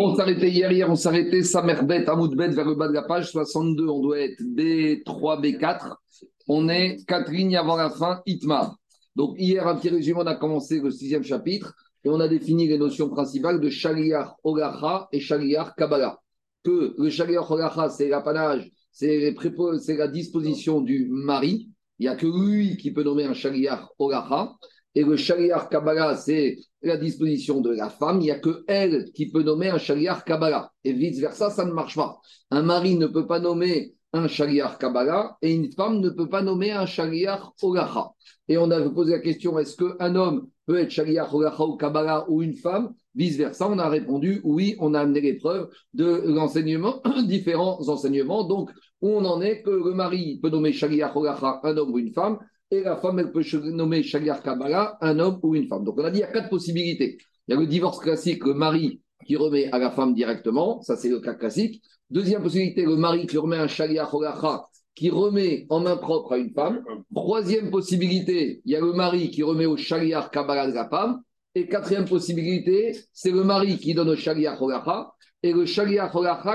On s'arrêtait hier, hier on s'arrêtait Samerbet, Amoudbet vers le bas de la page 62, on doit être B3, B4. On est quatre lignes avant la fin, Itmar. Donc hier, un petit résumé, on a commencé le sixième chapitre et on a défini les notions principales de Shaliar Olacha et Shaliar Kabbalah. Que le Shaliar Olacha, c'est l'apanage, c'est la disposition du mari. Il n'y a que lui qui peut nommer un Shaliar Olacha. Et le Shaliar Kabbalah, c'est la disposition de la femme. Il n'y a que elle qui peut nommer un Shaliar Kabbalah. Et vice-versa, ça ne marche pas. Un mari ne peut pas nommer un Shaliar Kabbalah et une femme ne peut pas nommer un Shaliar Olacha. Et on a posé la question est-ce qu'un homme peut être Shaliar Olacha ou Kabbalah ou une femme? Vice-versa, on a répondu oui, on a amené les preuves de l'enseignement, différents enseignements. Donc, on en est que le mari peut nommer Shaliar Olacha un homme ou une femme et la femme, elle peut nommer Shaliar Kabbalah un homme ou une femme. Donc on a dit il y a quatre possibilités. Il y a le divorce classique, le mari qui remet à la femme directement, ça c'est le cas classique. Deuxième possibilité, le mari qui remet un Shaliar qui remet en main propre à une femme. Troisième possibilité, il y a le mari qui remet au Shaliar Kabbalah de la femme. Et quatrième possibilité, c'est le mari qui donne au Shaliar et le Shaliar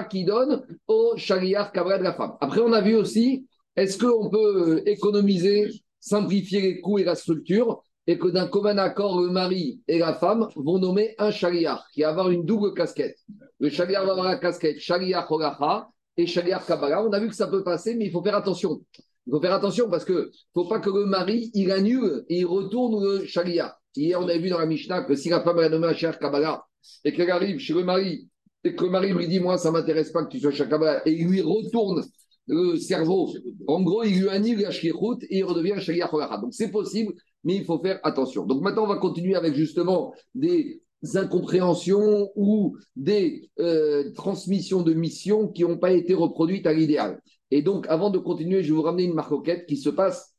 qui donne au Shaliar Kabbalah de la femme. Après, on a vu aussi, est-ce qu'on peut économiser simplifier les coûts et la structure, et que d'un commun accord, le mari et la femme vont nommer un chariar qui va avoir une double casquette. Le chariar va avoir la casquette chariar Horacha et chariar Kabbalah. On a vu que ça peut passer, mais il faut faire attention. Il faut faire attention parce que faut pas que le mari il annule et il retourne le chariar. Hier, on avait vu dans la Mishnah que si la femme a nommé un chariar Kabbalah et qu'elle arrive chez le mari et que le mari lui dit Moi, ça m'intéresse pas que tu sois chariar Kabbalah et il lui retourne le cerveau. En gros, il lui annule la shkirut et il redevient shagir Donc c'est possible, mais il faut faire attention. Donc maintenant, on va continuer avec justement des incompréhensions ou des euh, transmissions de missions qui n'ont pas été reproduites à l'idéal. Et donc, avant de continuer, je vais vous ramener une marcoquette qui se passe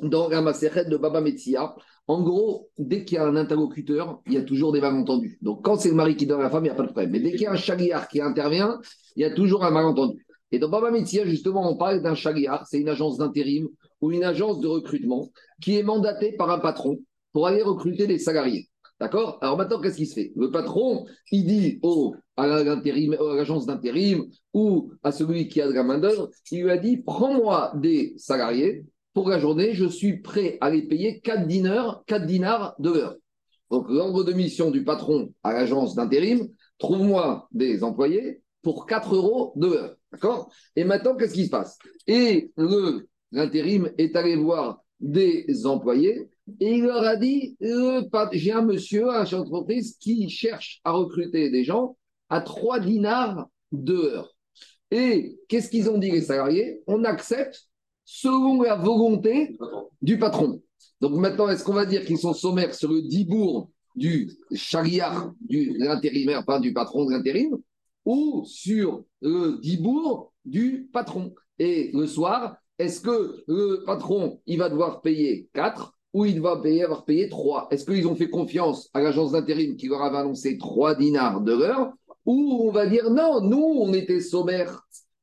dans la de Baba Metsia. En gros, dès qu'il y a un interlocuteur, il y a toujours des malentendus. Donc, quand c'est le mari qui donne la femme, il n'y a pas de problème. Mais dès qu'il y a un chagriar qui intervient, il y a toujours un malentendu. Et dans Baba Metzia, justement, on parle d'un chagriar, c'est une agence d'intérim ou une agence de recrutement qui est mandatée par un patron pour aller recruter des salariés. D'accord? Alors maintenant, qu'est-ce qui se fait? Le patron, il dit au, à l'agence d'intérim ou à celui qui a de la main-d'œuvre, il lui a dit Prends-moi des salariés pour la journée, je suis prêt à les payer 4 dinars, 4 dinars de l'heure. Donc, l'ordre de mission du patron à l'agence d'intérim Trouve-moi des employés pour 4 euros de l'heure. D'accord? Et maintenant, qu'est-ce qui se passe? Et l'intérim est allé voir des employés et il leur a dit J'ai un monsieur à entreprise qui cherche à recruter des gens à 3 dinars de heure. Et qu'est-ce qu'ils ont dit, les salariés? On accepte selon la volonté du patron. Donc maintenant, est-ce qu'on va dire qu'ils sont sommaires sur le dibourg du chariard, du l'intérimaire, pas du patron de l'intérim, ou sur le dibourg du patron. Et le soir, est-ce que le patron, il va devoir payer 4 ou il va payer, avoir payé 3 Est-ce qu'ils ont fait confiance à l'agence d'intérim qui leur avait annoncé 3 dinars de l'heure? Ou on va dire non, nous, on était sommaires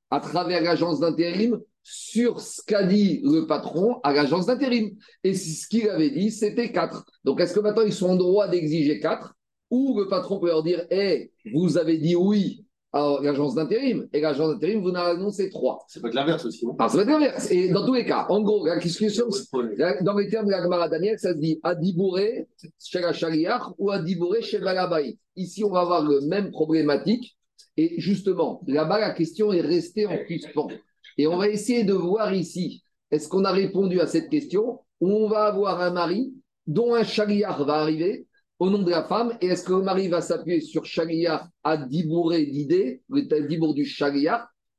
à travers l'agence d'intérim sur ce qu'a dit le patron à l'agence d'intérim. Et ce qu'il avait dit, c'était 4. Donc, est-ce que maintenant, ils sont en droit d'exiger 4 Ou le patron peut leur dire, hé, vous avez dit oui l'agence d'intérim. Et l'agence d'intérim, vous n'avez annoncé trois. Ça peut être l'inverse aussi. Ah, ça peut être l'inverse. Et dans tous les cas, en gros, la discussion, dans les termes de la Gemara Daniel, ça se dit Adibouré chez la Shariach ou Adibouré chez Balabaï. Ici, on va avoir le même problématique. Et justement, là-bas, la question est restée en suspens. Et on va essayer de voir ici, est-ce qu'on a répondu à cette question où on va avoir un mari dont un Shariach va arriver au nom de la femme. Et est-ce que le mari va s'appuyer sur Shagiyah à Dibouré d'idée, le Dibour du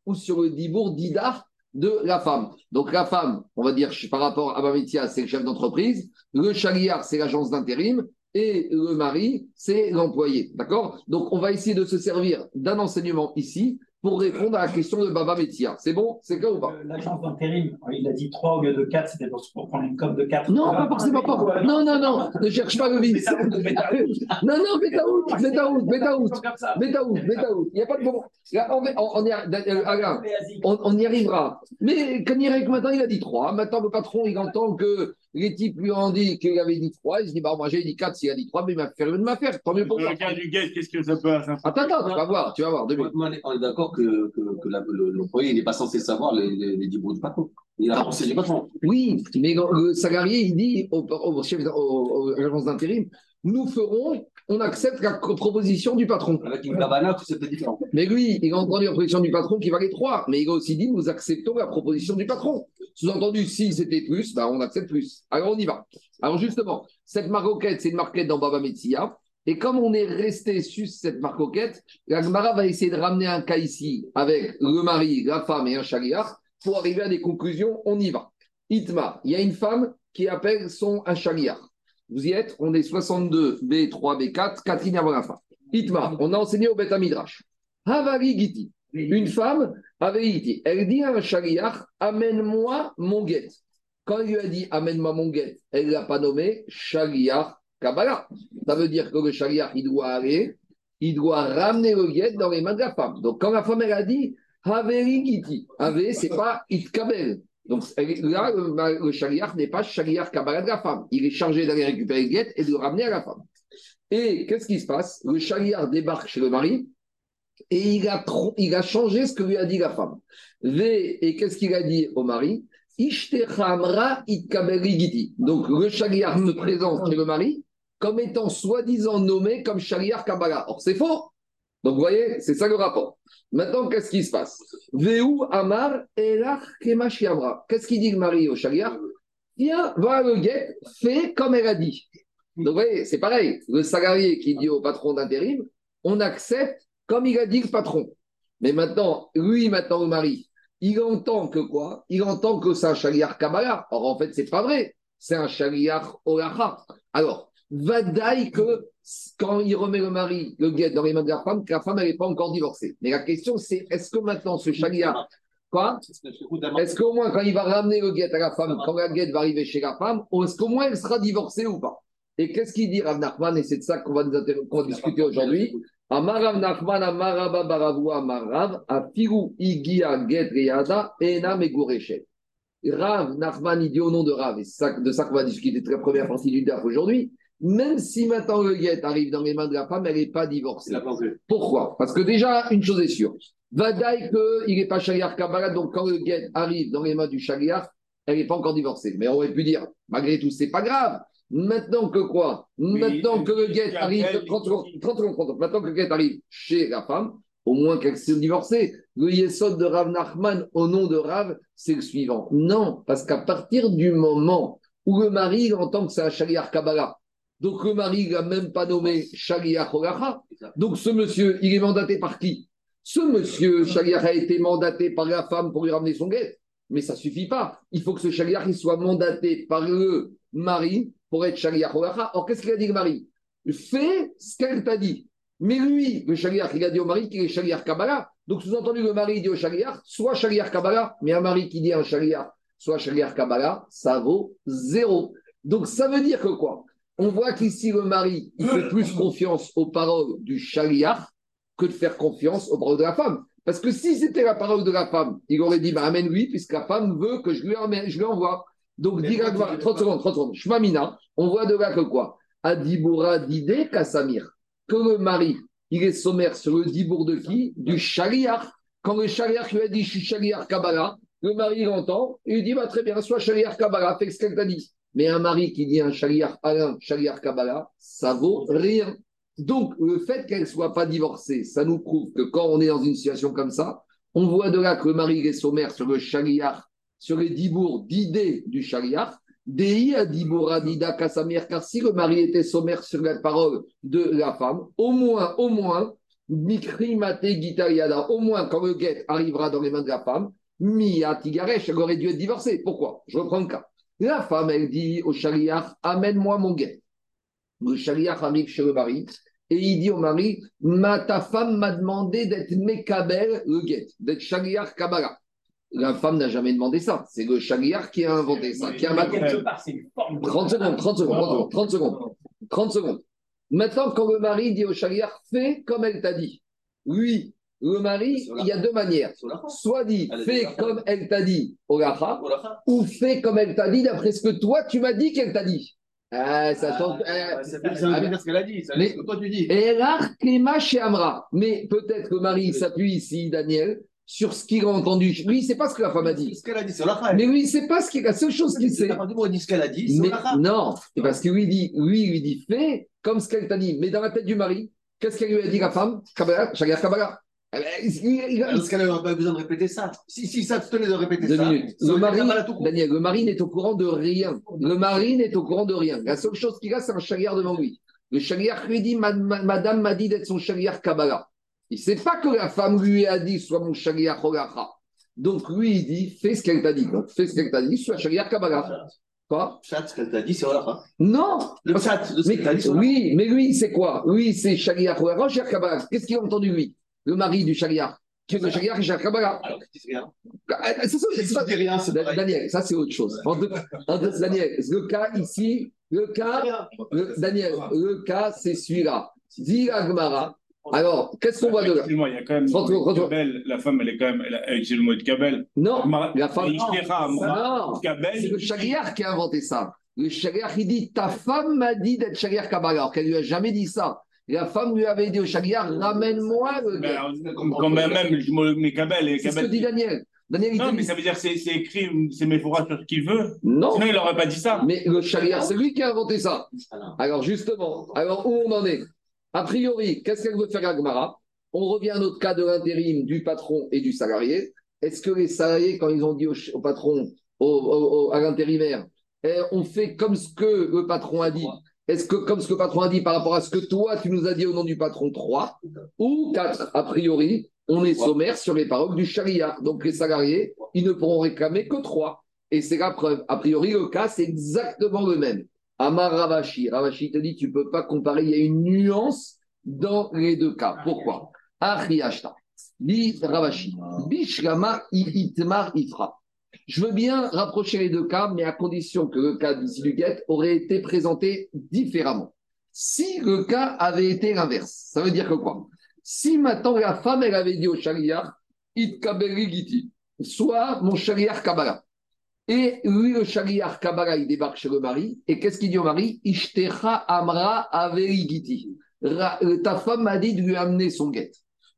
ou sur le Dibour d'Ida de la femme? Donc la femme, on va dire par rapport à Bamitia, c'est le chef d'entreprise, le Shagiyah, c'est l'agence d'intérim, et le mari, c'est l'employé. D'accord? Donc on va essayer de se servir d'un enseignement ici pour répondre à la question de Baba Metia. C'est bon? C'est quoi ou pas? L'agence d'intérim, il a dit 3 au lieu de 4, c'était pour pour prendre une com de 4. Non, pas forcément pas. Non, non, non, ne cherche pas le vice. C'est ça, vous devez Non, non, Betaout, Betaout, Betaout, Comme ça. Betaout, Betaout. Il n'y a pas de moment. Là, on, on, on y a- euh, on, on y arrivera. Mais Kanirek, maintenant, il a dit 3. Maintenant, le patron, il entend que les types lui ont dit qu'il avait dit 3. Il se dit, bah, moi, j'ai dit 4. S'il a dit 3, mais il m'a fait de m'affaire. Tant mieux pour le cas du guet, qu'est-ce que ça peut ça Attends, attends, tu vas voir, tu vas voir. Deux minutes. On est, d'accord que, l'employé n'est pas censé savoir les, les, les du patron. Il a pensé du patron. Oui, mais le salarié, il dit au, au chef, au- au- à l'agence d'intérim, nous ferons, on accepte la proposition du patron. Avec une c'était différent. Mais lui, il a entendu la proposition du patron qui valait 3, mais il a aussi dit nous acceptons la proposition du patron. Sous-entendu, si c'était plus, ben on accepte plus. Alors on y va. Alors justement, cette maroquette, c'est une marquette dans Baba Metsia. Et comme on est resté sur cette marcoquette, la Gemara va essayer de ramener un cas ici avec le mari, la femme et un chariach pour arriver à des conclusions. On y va. Itma, il y a une femme qui appelle son un chariach. Vous y êtes On est 62, B3, B4, Catherine fin. Itma, on a enseigné au Beth Midrash. Havari Giti, une femme dit, elle dit à un chariach, amène-moi mon guet. Quand il lui a dit, amène-moi mon guet, elle ne l'a pas nommé chariach Kabbalah. Ça veut dire que le chariach, il doit aller, il doit ramener le guet dans les mains de la femme. Donc quand la femme, elle a dit, Haveri Giti, Ave, c'est pas Itkabel. Donc là, le, le chariach n'est pas chariach Kabbalah de la femme. Il est chargé d'aller récupérer le guet et de le ramener à la femme. Et qu'est-ce qui se passe? Le chariach débarque chez le mari et il a, changé ce que lui a dit la femme. Et qu'est-ce qu'il a dit au mari? Donc le chariach se présente chez le mari comme étant soi-disant nommé comme chariach Kabbalah. Or c'est faux. Donc vous voyez, c'est ça le rapport. Maintenant, qu'est-ce qui se passe? Veu Amar Elach. Qu'est-ce qu'il dit le mari au chariach Viens, va le guet, fais comme elle a dit. Donc vous voyez, c'est pareil. Le salarié qui dit au patron d'intérim, on accepte comme il a dit le patron. Mais maintenant, lui, maintenant, le mari, il entend que quoi? Il entend que c'est un chaliar Kabbalah. Or, en fait, c'est pas vrai. C'est un chaliar Olacha. Alors, vadaille que quand il remet le mari, le guet dans les mains de la femme, que la femme, n'est pas encore divorcée. Mais la question, c'est est-ce que maintenant, ce chaliar. Quoi? Est-ce qu'au moins, quand il va ramener le guet à la femme, quand la guet va arriver chez la femme, est-ce qu'au moins elle sera divorcée ou pas? Et qu'est-ce qu'il dit Rav Nachman? Et c'est de ça qu'on va, discuter aujourd'hui. Amarav Nachman, Amarav, Afiru Igia Get Reyada, Ena Megureshet. Rav Nachman, il dit au nom de Rav, et de ça qu'on va discuter très première partie du DAF aujourd'hui. Même si maintenant le guet arrive dans les mains de la femme, elle n'est pas divorcée. Pourquoi? Parce que déjà, une chose est sûre. Vadaï qu'il n'est pas Shaliar Kabbalah, donc quand le guet arrive dans les mains du Shaliar, elle n'est pas encore divorcée. Mais on aurait pu dire, malgré tout, c'est pas grave. Maintenant que quoi? Maintenant que le guet arrive, il- 30 secondes, 30 secondes, 30 secondes. maintenant que le guet arrive chez la femme, au moins qu'elle s'est divorcée. Le yesod de Rav Nachman au nom de Rav, c'est le suivant. Non, parce qu'à partir du moment où le mari entend que c'est un Shaliar Kabbalah, donc le mari il n'a même pas nommé Shaliar Holacha, donc ce monsieur, il est mandaté par qui? Ce monsieur, Shaliach, a été mandaté par la femme pour lui ramener son guet. Mais ça ne suffit pas. Il faut que ce Shaliach il soit mandaté par le mari pour être Shaliach Holacha. Or, qu'est-ce qu'il a dit le mari? Fais ce qu'elle t'a dit. Mais lui, le Shaliach, il a dit au mari qu'il est Shaliach Kabbalah. Donc, sous-entendu, le mari dit au Shaliach, soit Shaliach Kabbalah, mais un mari qui dit un Shaliach, soit Shaliach Kabbalah, ça vaut zéro. Donc, ça veut dire que quoi? On voit qu'ici, le mari, il fait plus confiance aux paroles du Shaliach que de faire confiance aux paroles de la femme. Parce que si c'était la parole de la femme, il aurait dit bah, amène-lui, puisque la femme veut que je lui, emmène- je lui envoie. Donc, tu 30 veux secondes, 30 secondes. Shmamina, on voit de là que quoi? Adibura d'idée Kassamir. Que le mari, il est sommaire sur le dibour de qui? Du Shaliach. Quand le Shaliach lui a dit je suis Shaliach Kabbalah, le mari il entend, et il dit bah, très bien, sois Shaliach Kabbalah, fais ce qu'elle t'a dit. Mais un mari qui dit un Shaliach Alain, Shaliach Kabbalah, ça vaut rien. Donc, le fait qu'elle ne soit pas divorcée, ça nous prouve que quand on est dans une situation comme ça, on voit de là que le mari est sommaire sur le Shaliach, sur les dibours d'idées du Shaliach, Dei Adibura Dida Kassamir, car si le mari était sommaire sur la parole de la femme, au moins, au moins, Mikri Mate Gitariada, au moins quand le guet arrivera dans les mains de la femme, Mia Tigaresh, elle aurait dû être divorcée. Pourquoi? Je reprends le cas. La femme, elle dit au Shaliach, amène-moi mon guet. Le Shaliach arrive chez le mari, et il dit au mari Ma, Ta femme m'a demandé d'être Mekabel le guet, d'être Shaliach Kabbalah. La femme n'a jamais demandé ça. C'est le Shaliach qui a inventé ça, qui a maté. Quelque part, c'est une forme de- 30 secondes, 30 secondes, 30 secondes, 30 secondes. Maintenant, quand le mari dit au Shaliach Fais comme elle t'a dit. Lui, le mari, il y a deux manières. Soit dit Fais comme elle t'a dit, Olacha, ou fais comme elle t'a dit d'après ce que toi tu m'as dit qu'elle t'a dit. Ah, ça. Ah, eh, ce qu'elle a dit. Ce que toi tu dis. Et Amra. Mais peut-être que Marie s'appuie ici, Daniel, sur ce qu'il a entendu. Lui, sait pas ce que la femme a dit. Ce qu'elle a dit. Mais lui, sait pas ce qu'il La seule chose qu'il C'est sait. il dit ce qu'elle a dit Mais, non, c'est parce que lui, dit, lui, lui dit fais comme ce qu'elle t'a dit. Mais dans la tête du mari, qu'est-ce qu'elle lui a dit, la femme? Kabbalah, Kabbalah. Parce qu'elle n'a pas besoin de répéter ça. Si, si ça te tenait de répéter Deux ça, Le mari. Daniel, le mari n'est au courant de rien. Le mari n'est au courant de rien. La seule chose qu'il a, c'est un chagrin devant lui. Le chagrin lui dit Ma- ma- Madame m'a dit d'être son chagrin Kabbalah. Il ne sait pas que la femme lui a dit Sois mon chagrin Holacha. Donc lui, il dit Fais ce qu'elle t'a dit. Donc fais ce qu'elle t'a dit, sois chagrin Kabbalah. Quoi? Chat, ce qu'elle t'a dit sur la fin. Non Le chat ce mais, qu'elle t'a dit fin. Oui, mais lui, c'est quoi? Lui, c'est chagrin Holacha, Kabbalah. Qu'est-ce qu'il a entendu, lui? Le mari du est le et chagrin Kabbalah. Alors, tu dis rien. Ah, c'est ça, c'est ça. rien, c'est. Daniel, ça c'est autre chose. En deux- en deux- Daniel, le cas ici, le cas, Rien. le- Daniel, le cas c'est celui-là. Dit Agmara. Alors, qu'est-ce qu'on voit de là? Excuse-moi, il y a quand même. Kabel, la femme, elle est quand même. Elle a utilisé le mot de Kabel. Non, la femme. Non, c'est le Shagriar qui a inventé ça. Le Shagriar, il dit Ta femme m'a dit d'être Shagriar Kabbalah, alors qu'elle lui a jamais dit ça. La femme lui avait dit au Shagriar Ramène-moi le alors, Quand même, Kabel et C'est ce que dit Daniel. Daniel, Non, mais ça veut dire que c'est écrit, c'est Méphora sur ce qu'il veut. Non, Sinon, il n'aurait pas dit ça. mais le Shagriar, c'est lui qui a inventé ça. Alors, justement, alors où on en est? A priori, qu'est-ce qu'elle veut faire Agmara On revient à notre cas de l'intérim du patron et du salarié. Est-ce que les salariés, quand ils ont dit au, patron, au- au- au- à l'intérimaire, eh, on fait comme ce que le patron a dit? Est-ce que comme ce que le patron a dit par rapport à ce que toi, tu nous as dit au nom du patron 3 ou 4 A priori, on est sommaire sur les paroles du charia. Donc les salariés, ils ne pourront réclamer que 3. Et c'est la preuve. A priori, le cas, c'est exactement le même. Amar Ravashi. Ravashi te dit, tu ne peux pas comparer, il y a une nuance dans les deux cas. Pourquoi? Dit Ravashi. Bishlama i itmar ifra. Je veux bien rapprocher les deux cas, mais à condition que le cas guet aurait été présenté différemment. Si le cas avait été l'inverse, ça veut dire que quoi? Si maintenant la femme, elle avait dit au chariar, it giti, soit mon chariar kabbalah. Et lui, le chariar Kabbalah, il débarque chez le mari. Et qu'est-ce qu'il dit au mari? Ishtecha amra averigiti. Euh, Ta femme m'a dit de lui amener son guet.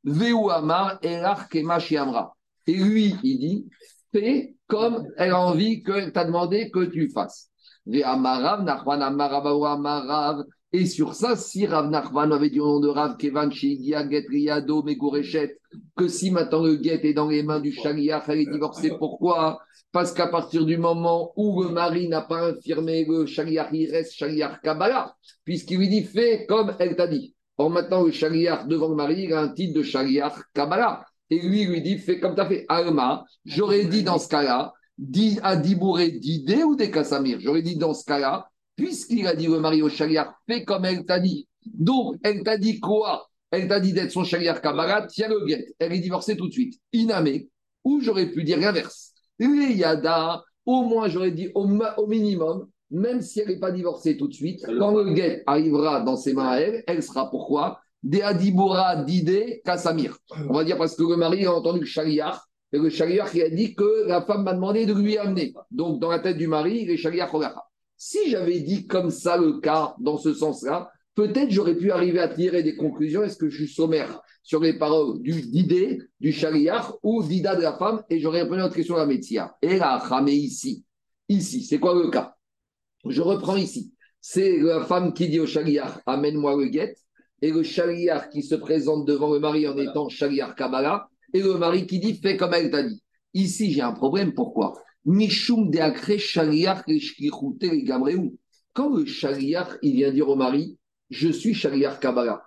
Veu amar amra. Et lui, il dit fais comme elle a envie qu'elle t'a demandé que tu fasses. Et sur ça, si Rav Nachman avait dit au nom de Rav Kevan Shigia Get Riado que si maintenant le guet est dans les mains du chariar, elle est divorcée, pourquoi? Parce qu'à partir du moment où le mari n'a pas infirmé le chariar, il reste chariar Kabbalah, puisqu'il lui dit fais comme elle t'a dit. Or maintenant, le chariar devant le mari, il a un titre de chariar Kabbalah. Et lui, lui dit fais comme tu as fait. Alma, j'aurais dit dans ce cas-là, dit à Dibouré d'idée ou des Kassamir. J'aurais dit dans ce cas-là, puisqu'il a dit le mari au chariar, fais comme elle t'a dit. Donc, elle t'a dit quoi? Elle t'a dit d'être son chariar Kabbalah, tiens le guet. Elle est divorcée tout de suite. Inamé. Ou j'aurais pu dire l'inverse. Les Yada, au moins j'aurais dit au, au minimum, même si elle n'est pas divorcée tout de suite, quand le guet arrivera dans ses mains à elle, elle sera pourquoi? Des Adibora d'idée Kassamir. On va dire parce que le mari a entendu le chariar, et le chariar a dit que la femme m'a demandé de lui amener. Donc dans la tête du mari, les chariar. Si j'avais dit comme ça le cas, dans ce sens-là, peut-être j'aurais pu arriver à tirer des conclusions. Est-ce que je suis sommaire sur les paroles du d'idée, du chariar ou d'ida de la femme? Et j'aurais répondu à notre question la médecine. Et là, ramé ici. Ici, c'est quoi le cas? Je reprends ici. C'est la femme qui dit au chariar Amène-moi le guet. Et le chariar qui se présente devant le mari en étant chariar Kabbalah. Et le mari qui dit Fais comme elle t'a dit. Ici, j'ai un problème. Pourquoi? Quand le shaliach, il vient dire au mari, je suis shaliach Kabbalah.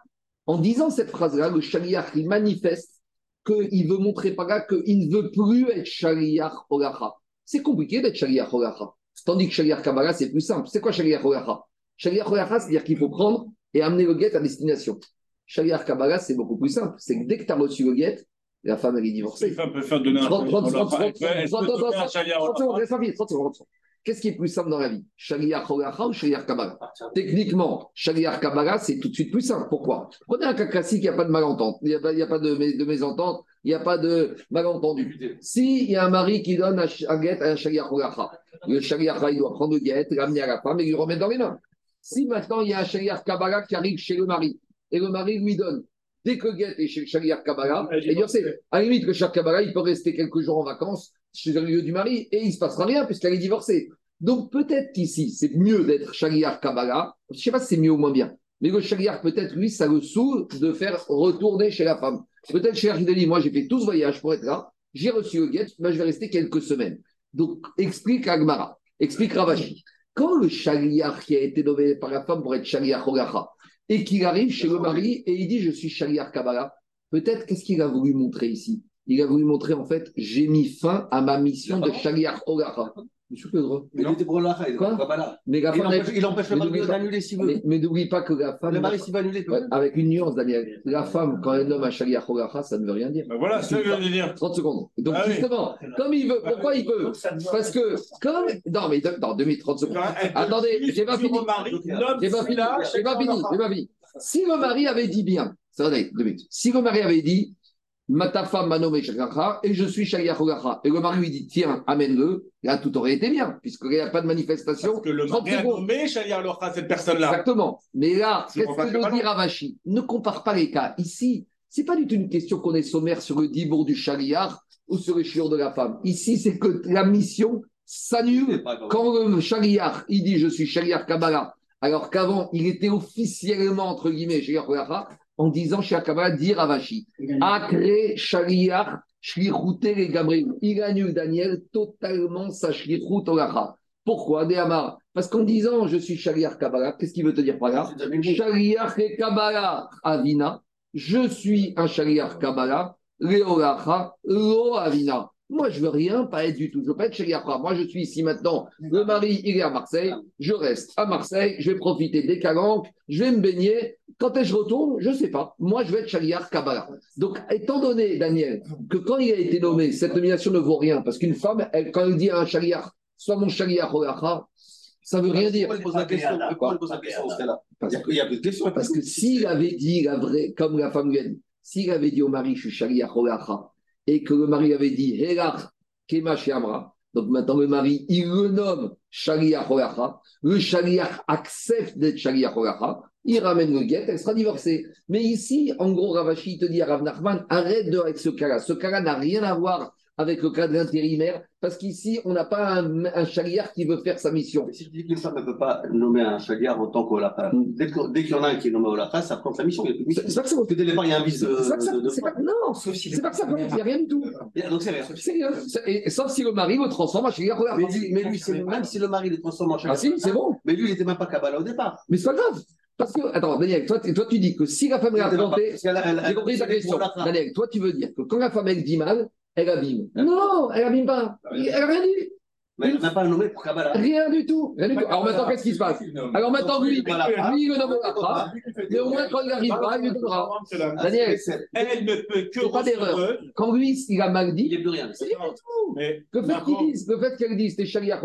En disant cette phrase-là, le shaliach, il manifeste qu'il veut montrer par là qu'il ne veut plus être shaliach Olacha. C'est compliqué d'être shaliach Olacha. Tandis que shaliach Kabbalah, c'est plus simple. C'est quoi shaliach Olacha Shaliach Olacha, c'est-à-dire qu'il faut prendre et amener le guet à destination. Shaliach Kabbalah, c'est beaucoup plus simple. C'est que dès que tu as reçu le guet, la femme, elle est divorcée. femme peut faire donner un 30, 30, 30, 30, Elle peut- elle peut 30, donner un 30, chaliar au 30 secondes, reste rapide, 30 secondes, 30 secondes. Qu'est-ce qui est plus simple dans la vie? Shaliach Holacha ou Shaliach Kabbalah? Techniquement, Shaliach Kabbalah, c'est tout de suite plus simple. Pourquoi? Prenez un cas classique, il n'y a pas de malentente, il n'y a pas, a de, mé- de mésentente, il n'y a pas de malentendu. S'il y a un mari qui donne un, guet à un Shaliach Holacha, le Shaliach il doit prendre le guet, l'amener à la femme et lui remettre dans les mains. Si maintenant il y a un Shaliach Kabbalah qui arrive chez le mari et le mari lui donne, dès que le guet est chez le Shaliach Kabbalah, et Dieu sait, à la limite, le Shaliach Kabbalah, il peut rester quelques jours en vacances chez le lieu du mari et il ne se passera rien puisqu'elle est divorcée. Donc peut-être qu'ici, c'est mieux d'être Shaliach Kabbalah. Je ne sais pas si c'est mieux ou moins bien. Mais le Shaliach, peut-être, lui, ça le saoule de faire retourner chez la femme. Peut-être chez il dit, moi, j'ai fait tout ce voyage pour être là. J'ai reçu le guet, ben, je vais rester quelques semaines. Donc, explique Agmara, explique Ravashi. Quand le Shaliach qui a été nommé par la femme pour être Shaliach Olacha, et qu'il arrive chez le mari et il dit, je suis Shaliach Kabbalah, peut-être qu'est-ce qu'il a voulu montrer ici? Il a voulu montrer, en fait, j'ai mis fin à ma mission de Shaliach Olacha. Monsieur le droit. Mais il était pour il pour Kabbalah. Mais la Il femme, empêche- Il empêche le mari d'annuler s'il veut. mais, n'oublie pas que la femme, Le mari, s'il veut annuler, il avec une nuance, Daniel, la femme, quand elle nomme un Shaliach Olacha, ça ne veut rien dire. Ben voilà, c'est ça que je veux dire. 30 secondes. Donc, Ah justement, comme il veut, pourquoi il veut Parce que, comme. Non, mais dans 2 minutes, 30 secondes. Attendez, j'ai pas fini. J'ai pas fini, j'ai pas fini, j'ai pas fini. Si le mari avait dit bien, ça va deux minutes. Si le mari avait dit, ma ta femme m'a nommé Shaliach et je suis Shaliach Olacha, et le mari lui dit, tiens, amène-le, là tout aurait été bien, puisqu'il n'y a pas de manifestation. Parce que le 30 mari a nommé Shaliar Locha, cette personne-là. Exactement. Mais là, C'est qu'est-ce que que dire Ravachi? Ne compare pas les cas. Ici, c'est pas du tout une question qu'on est sommaire sur le dibour du Shaliach ou sur le chiur de la femme. Ici, c'est que la mission s'annule quand le il dit je suis Shaliach Kabbalah, alors qu'avant, il était officiellement, entre guillemets, Shaliach Olacha, en disant Shaliach Kabbalah, dit Ravachi. Akre Shaliach Shlichute Gabriel. Il annule Daniel totalement sa Shlichut Olacha. Pourquoi, Déhamar Parce qu'en disant je suis Shaliach Kabbalah, qu'est-ce qu'il veut te dire par là? Shaliach et Kabbalah Avina. Je suis un Shaliach Kabbalah, Leolacha, Lo Avina. Moi, je veux rien, pas être du tout. Je veux pas être Shaliach. Moi, je suis ici maintenant. Le mari, il est à Marseille. Je reste à Marseille. Je vais profiter des calanques. Je vais me baigner. Quand est-ce que je retourne? Je ne sais pas. Moi, je vais être Shaliach Kabbalah. Donc, étant donné, Daniel, que quand il a été nommé, cette nomination ne vaut rien. Parce qu'une femme, elle, quand elle dit à un Shaliach, soit mon Olacha, ça veut rien dire. Pourquoi il pose la question? Pose la question dans ce cas-là Il y a- Il y a plus de questions. Parce que s'il avait dit la vraie, comme la femme lui a dit, s'il avait dit au mari, je suis Shaliach Olacha, et que le mari avait dit, Helach, Kema Shiamra, donc maintenant le mari, il le nomme Shaliach Olacha, le Shaliach accepte d'être Shaliach Olacha, il ramène le guet, elle sera divorcée. Mais ici, en gros, Ravashi te dit à Rav Nachman, arrête de avec ce cas-là. Ce cas-là n'a rien à voir avec le cas de l'intérimaire, parce qu'ici, on n'a pas un, un Shaliach qui veut faire sa mission. Mais si je dis qu'une femme ne peut pas nommer un chaliar en tant qu'Olacha, Mm. dès que- dès qu'il y en a un qui est nommé Olacha, ça prend sa mission. C'est pas que ça Parce que dès le départ, il y a un vice de. c'est pas que ça- de- de- c'est pas- non, c'est pas que ça, il n'y a rien du tout. Donc c'est rien. C'est rien. C'est- et- sauf si le mari le transforme en Olacha. Mais lui, mais lui, c'est- même si le mari le transforme en Ah chaliar, si, c'est bon. mais lui, il n'était même pas Kabbalah au départ. Mais c'est pas grave. Parce que, attends, Daniel, toi, toi tu dis que si la femme est elle- j'ai compris ta question. Daniel, toi, tu veux dire que quand la femme, elle dit mal, elle abîme. Non, elle abîme pas. Elle n'a rien dit. Mais il n'a pas nommé pour Kabbalah. Rien du tout. Rien du tout. Alors maintenant, qu'est-ce qui se passe? Alors maintenant, lui, lui, il le nomme Olacha, mais au moins, quand il n'arrive pas, il le donnera. Daniel, Elle ne peut que pas d'erreur. quand lui, il a mal Il dit, n'y a plus rien. c'est tout. Le fait qu'il dise, le fait qu'elle dise, t'es Shaliach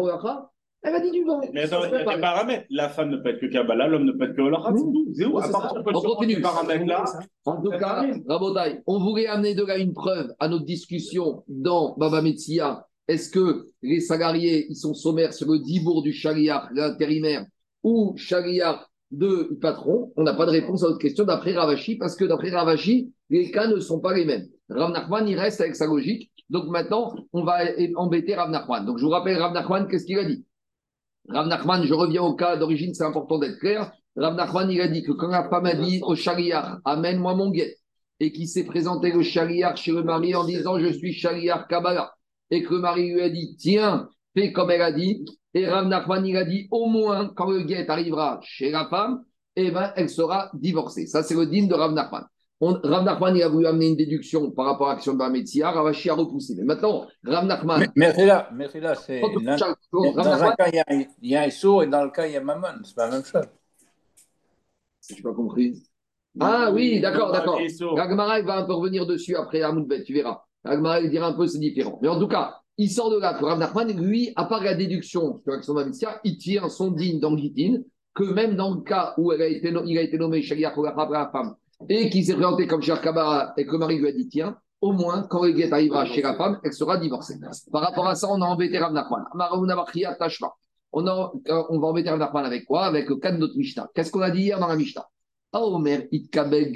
elle a dit du vent. mais attends, il y a des paramètres. La femme ne peut être que Kabbalah, l'homme ne peut être que Olacha, c'est tout. C'est où À partir de On continue. ces paramètres-là, En tout cas, Rabotai, on voulait amener de là une preuve à notre discussion dans Baba Metsia. Est-ce que les salariés, ils sont sommaires sur le dibour du chariar, l'intérimaire, ou chariar de patron? On n'a pas de réponse à notre question d'après Ravashi, parce que d'après Ravashi, les cas ne sont pas les mêmes. Rav Nachman, il reste avec sa logique. Donc maintenant, on va embêter Rav Nachman. Donc je vous rappelle, Rav Nachman, qu'est-ce qu'il a dit? Rav Nachman, je reviens au cas d'origine, c'est important d'être clair. Rav Nachman, il a dit que quand la femme a dit au chariar, amène-moi mon guet, et qu'il s'est présenté le chariar chez le mari en disant je suis chariar Kabbalah, et que le mari lui a dit tiens, fais comme elle a dit, et Rav Nachman, il a dit au moins quand le guet arrivera chez la femme, eh ben, elle sera divorcée. Ça, c'est le digne de Rav Nachman. On, Rav Nachman, il a voulu amener une déduction par rapport à l'action de Bametsia, Ravashi a repoussé. Mais maintenant, Rav Nachman. Mais, mais là, mais là c'est. Dans, dans un Nachman- cas, il y a, un- il y a un sourd et dans le cas, il y a maman. C'est pas la même chose. Je n'ai pas compris. Ah oui, d'accord, d'accord. L'Agmara, il va un peu revenir dessus après Amoudbet, tu verras. L'Agmara, il dira un peu, c'est différent. Mais en tout cas, il sort de là que Rav Nachman, lui, à part la déduction sur l'action d'Amissia, il tient son digne dans Gitin, que même dans le cas où elle a été, no- il a été nommé Shaliach pour la femme, et qu'il s'est présenté comme Shaliach Kabara, et que le mari lui a dit, tiens, au moins, quand le guet arrivera chez la femme, elle sera divorcée. Par rapport à ça, on a embêté Rav Nachman. On, a- on va embêter Nachman avec quoi? Avec le cas de notre Mishnah. Qu'est-ce qu'on a dit hier dans la Mishnah? Ah, Omer, Itkabel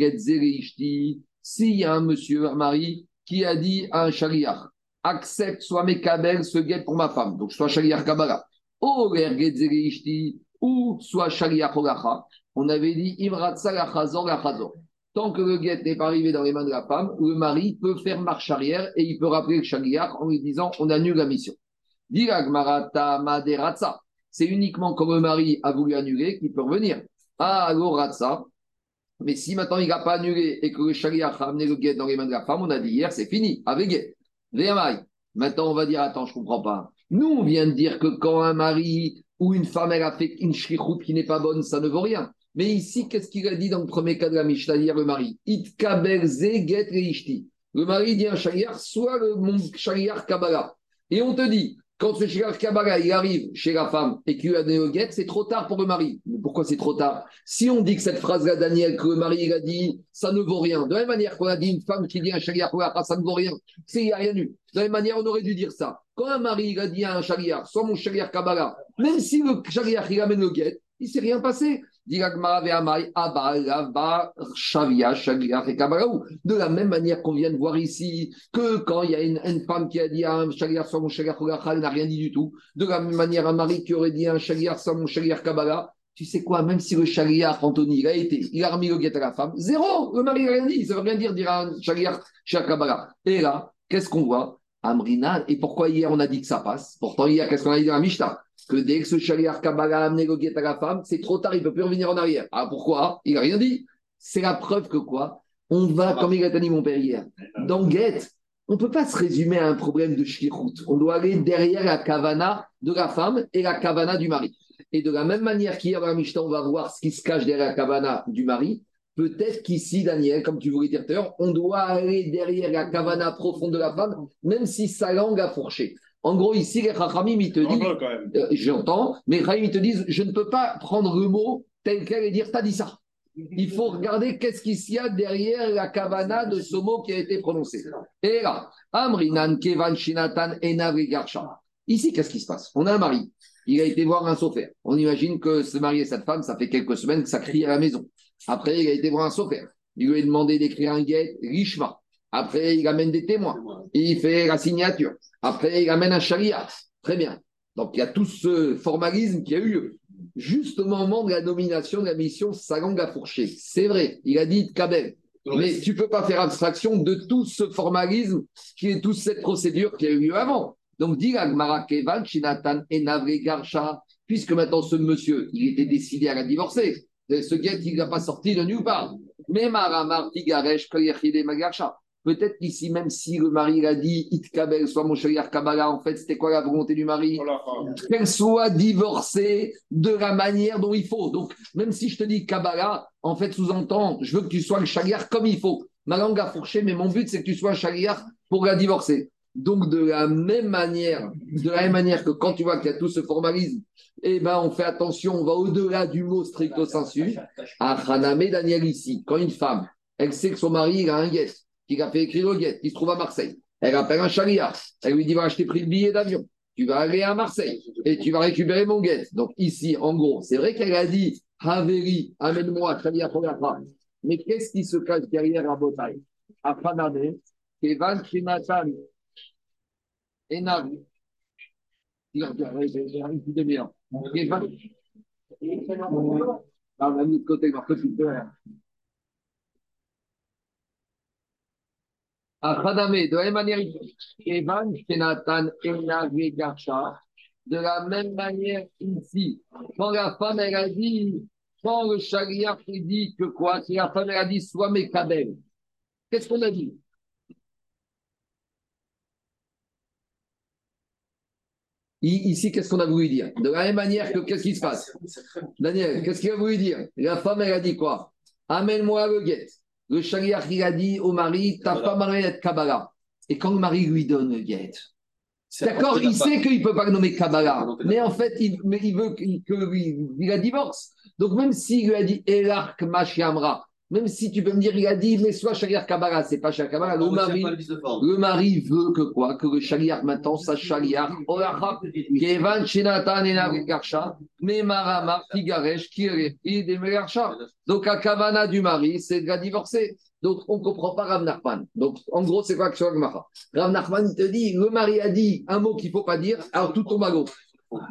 y a un monsieur, un mari, qui a dit à un chariach, accepte soit mes kabel, ce guet pour ma femme, donc soit chariach kabbalah, Omer Ishti, ou soit chariach olacha, on avait dit Imratsa lachazor lachazor. Tant que le guet n'est pas arrivé dans les mains de la femme, le mari peut faire marche arrière et il peut rappeler le chariach en lui disant on annule la mission. C'est uniquement quand le mari a voulu annuler qu'il peut revenir. Ah, alors ratsa. Mais si maintenant il n'a pas annulé et que le chariach a amené le guet dans les mains de la femme, on a dit hier, c'est fini, avec guet. Maintenant, on va dire, attends, je comprends pas. Nous, on vient de dire que quand un mari ou une femme, elle a fait une shrichout qui n'est pas bonne, ça ne vaut rien. Mais ici, qu'est-ce qu'il a dit dans le premier cas de la Mishnah, hier, le mari? Le mari dit un chariach, soit le, mon chariach Kabbalah. Et on te dit, quand ce chariach Kabbalah, il arrive chez la femme et qu'il a donné le guet, c'est trop tard pour le mari. Pourquoi c'est trop tard? Si on dit que cette phrase-là, Daniel, que le mari a dit, ça ne vaut rien. De la même manière qu'on a dit une femme qui dit un chariach, ça ne vaut rien. C'est il n'y a rien eu. De la même manière, on aurait dû dire ça. Quand un mari a dit à un chariach, soit mon chariach Kabbalah, même si le chariach il amène le guet, il ne s'est rien passé. Shavia, shaliach et kabbalah. De la même manière qu'on vient de voir ici, que quand il y a une, femme qui a dit un chaliach, soit mon chaliach olacha, elle n'a rien dit du tout. De la même manière, un mari qui aurait dit un chaliach, soit mon chaliach kabbalah, tu sais quoi, même si le chaliach, Anthony, il a été, il a remis le guet à la femme, zéro, le mari n'a rien dit, ça ne veut rien dire dire à un chaliach kabbalah. Et là, qu'est-ce qu'on voit? Amrina, et pourquoi hier on a dit que ça passe? Pourtant, hier, qu'est-ce qu'on a dit dans la Mishnah? Que dès que ce chaliach kabbalah a amené le guet à la femme, c'est trop tard, il ne peut plus revenir en arrière. Ah, pourquoi? Il n'a rien dit. C'est la preuve que quoi? On va, comme il a dit mon père hier, dans Guet, on ne peut pas se résumer à un problème de shlichut. On doit aller derrière la kavana de la femme et la kavana du mari. Et de la même manière qu'hier dans la Mishnah, on va voir ce qui se cache derrière la kavana du mari. Peut-être qu'ici, Daniel, comme tu voulais dire tout à l'heure, on doit aller derrière la kavana profonde de la femme, même si sa langue a fourché. En gros, ici, les Chachamim, ils te En disent, euh, j'entends, mais Chachamim, ils te disent, je ne peux pas prendre le mot tel quel et dire, t'as dit ça. Il faut regarder qu'est-ce qu'il y a derrière la kavana de ce mot qui a été prononcé. Et là, Amrinan Kevan Shinatan Enav Garsha. Ici, qu'est-ce qui se passe? On a un mari. Il a été voir un sophère. On imagine que ce mari et cette femme, ça fait quelques semaines que ça crie à la maison. Après, il a été voir un sophère. Il lui a demandé d'écrire un guet, Rishma. Après, il amène des témoins. Il fait la signature. Après, il amène un charia. Très bien. Donc, il y a tout ce formalisme qui a eu lieu. Juste au moment de la nomination de la mission, sa langue a fourché. C'est vrai, il a dit Kabel. Mais tu peux pas faire abstraction de tout ce formalisme qui est toute cette procédure qui a eu lieu avant. Donc, dit Agmara Kevan, Shinatan Enavre Garsha, puisque maintenant ce monsieur, il était décidé à la divorcer. Et Ce guet, il n'a pas sorti de nulle part. Mais Maramar Tigaresh Koyachide Magarsha. Peut-être qu'ici, même si le mari a dit It Kabel, soit mon chériar Kabbalah, en fait, c'était quoi la volonté du mari? Oh qu'elle soit divorcée de la manière dont il faut. Donc, même si je te dis Kabbalah, en fait, sous-entend, je veux que tu sois le chagriar comme il faut. Ma langue a fourché, mais mon but, c'est que tu sois un chagriar pour la divorcer. Donc, de la même manière, de la même manière que quand tu vois qu'il y a tout ce formalisme, eh ben, on fait attention, on va au-delà du mot stricto sensu. À Haname Daniel ici, quand une femme, elle sait que son mari, il a un guet, qu'il a fait écrire le guet, qui se trouve à Marseille. Elle appelle un chagriar. Elle lui dit, je t'ai pris le billet d'avion. Tu vas aller à Marseille et tu vas récupérer mon guet. Donc ici, en gros, c'est vrai qu'elle a dit Haveri, amène-moi, Chalia Kogacha. Mais qu'est-ce qui se cache derrière la bataille Afraname, Kevan Shinatan, Enav. Il a. Ah, de côté, de la même manière. De la même manière ici, quand la femme, elle a dit, quand le chariard dit que quoi Si la femme, elle a dit, sois mes kabel. Qu'est-ce qu'on a dit? Ici, qu'est-ce qu'on a voulu dire? De la même manière que, qu'est-ce qui se passe? Daniel, qu'est-ce qu'il a voulu dire? La femme, elle a dit quoi? Amène-moi le guet. Le chariach, il a dit au mari, ta Voilà. femme a d'être Kabbalah. Et quand le mari lui donne C'est D'accord, il sait qu'il ne peut pas le nommer Kabbalah, mais en fait, il, mais il veut qu'il- que lui, il la divorce. Donc, même s'il lui a dit Elark Mashiamra, même si tu peux me dire, il a dit, mais soit Shariar Kabbalah, c'est pas Shariar Kabbalah, le retient mari, le mari veut que quoi? Que le Shariar maintenant, sa Shariar, Olacha, Kevan Enarikarsha, Memarama, Figaresh, Kire, Idemegarsha. Donc, la Kavana du mari, c'est de la divorcer. Donc, on ne comprend pas Rav Nachman. Donc, en gros, c'est quoi que Rav Rav Nachman te dit, le mari a dit un mot qu'il ne faut pas dire, alors tout tombe à l'eau.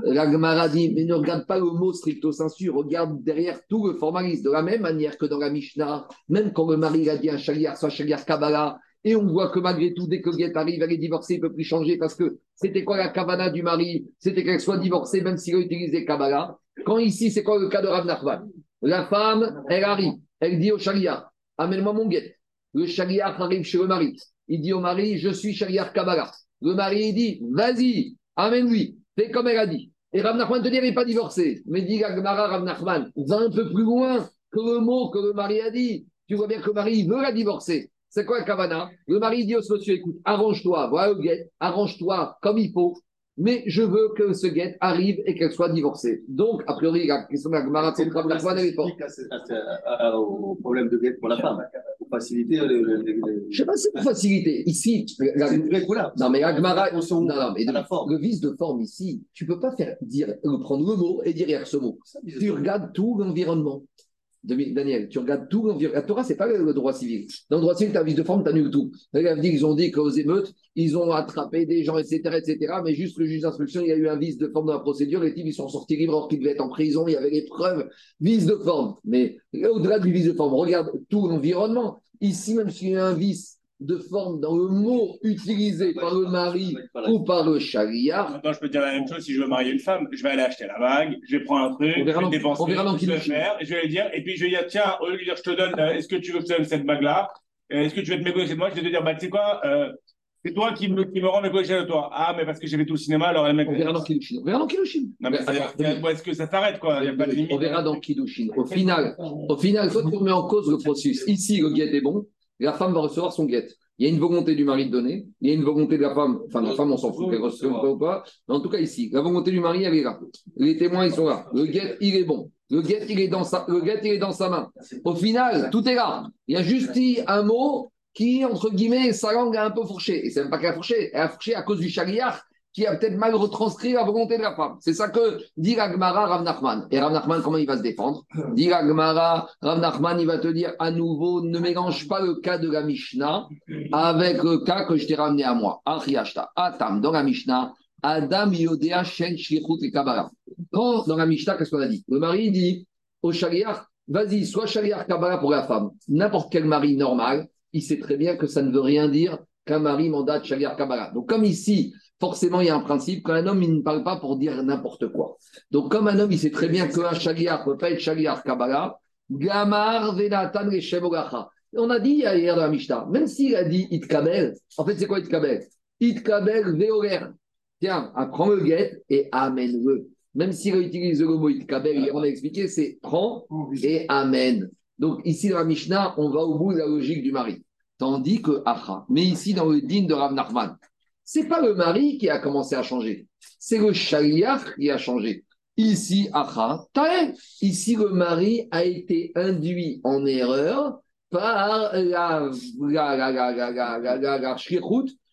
La Gemara dit, mais ne regarde pas le mot stricto sensu, regarde derrière tout le formalisme. De la même manière que dans la Mishnah, même quand le mari a dit un chaliar, soit chaliar Kabbalah, et on voit que malgré tout, dès que Guet arrive, elle est divorcée, il ne peut plus changer parce que c'était quoi la Kavana du mari? C'était qu'elle soit divorcée, même s'il a utilisé Kabbalah. Quand ici, c'est quoi le cas de Rav Nachman? La femme, elle arrive, elle dit au chaliar, amène-moi mon guet. Le chaliar arrive chez le mari. Il dit au mari, je suis chaliar Kabbalah. Le mari, il dit, vas-y, amène-lui. Fais comme elle a dit. Et Rav Nachman te dit, elle n'est pas divorcée. Mais dit Gagmara Rav Nachman, va un peu plus loin que le mot que le mari a dit. Tu vois bien que le mari il veut la divorcer. C'est quoi Kavana? Le mari dit au monsieur, écoute, arrange-toi, voilà le arrange-toi comme il faut, mais je veux que ce guet arrive et qu'elle soit divorcée. Donc, a priori, la question de la Gemara, c'est au problème de guette pour la femme, pour faciliter le. le- le- le- Je sais pas si c'est pour faciliter. Ici, la-. Non, mais la Gemara- non, non, mais le vice de forme ici, tu peux pas faire dire, prendre le mot et dire hier ce mot. Tu regardes tout l'environnement. Daniel, tu regardes tout. La Torah, c'est pas le droit civil. Dans le droit civil, tu as un vice de forme, tu annules tout. Ils ont dit qu'aux émeutes, ils ont attrapé des gens, etc., etc. Mais juste le juge d'instruction, il y a eu un vice de forme dans la procédure. Les types, ils sont sortis libres alors qu'ils devaient être en prison. Il y avait les preuves. Vice de forme. Mais au-delà du vice de forme, regarde tout l'environnement. Ici, même s'il y a un vice de forme dans le mot utilisé par le mari ou par le chariard, Maintenant, je peux te dire la même chose si je veux marier une femme. Je vais aller acheter la bague, je vais prendre un truc, On je vais dépenser, on verra dans je vais faire, et je vais lui dire, et puis je vais dire, tiens, au lieu de lui dire, je te donne, euh, est-ce que tu veux que je te donne cette bague-là? Euh, Est-ce que tu veux te mégoyer de moi? Je vais te dire, bah, tu sais quoi, euh, c'est toi qui me, qui me rend mégoyer de toi. Ah, mais parce que j'ai fait tout le cinéma, alors elle mec. on verra dans Kiddushin. On verra dans Kiddushin. Non, mais est-ce que ça s'arrête, quoi Il n'y a pas de limite. On verra dans Kiddushin. Au final, au final, toi, tu remets en cause le processus. Ici, le guet est bon, la femme va recevoir son guet. Il y a une volonté du mari de donner, il y a une volonté de la femme, enfin, la femme, on s'en fout qu'elle reçoive ou pas, mais en tout cas, ici, la volonté du mari, elle est là. Les témoins, ils sont là. Le guet, il est bon. Le guet, il est dans sa, le il est dans sa main. Au final, tout est là. Il y a juste un mot qui, entre guillemets, sa langue a un peu fourché. Et c'est même pas qu'elle a fourché, elle a fourché à cause du chariard qui a peut-être mal retranscrit la volonté de la femme. C'est ça que dit la Gemara Rav Nachman. Et Rav Nachman, comment il va se défendre? Dit la Gemara, Rav Nachman, il va te dire à nouveau, ne mélange pas le cas de la Mishnah avec le cas que je t'ai ramené à moi. Achriashta, Atam, dans la Mishnah, Adam Yodea Shen Shlichut et Kabbalah. Dans la Mishnah, qu'est-ce qu'on a dit? Le mari dit au chariard, vas-y, sois chariard Kabbalah pour la femme. N'importe quel mari normal, il sait très bien que ça ne veut rien dire qu'un mari mandate chariard Kabbalah. Donc, comme ici, forcément, il y a un principe qu'un homme, il ne parle pas pour dire n'importe quoi. Donc, comme un homme, il sait très bien qu'un chariard ne peut pas être chariard Kabbalah, Gamar Venatan. On a dit hier dans la Mishnah, même s'il a dit Itkabel, en fait, c'est quoi Itkabel Itkabel Veoler. Tiens, prends le guet et amène-le. Même s'il a utilisé le mot Itkabel, on a expliqué, c'est prends et amène. Donc, ici, dans la Mishnah, on va au bout de la logique du mari. Tandis que Acha. Mais ici, dans le din de Rav Nachman, c'est pas le mari qui a commencé à changer, c'est le shaliach qui a changé. Ici, Acha, Ici, le mari a été induit en erreur par la, la,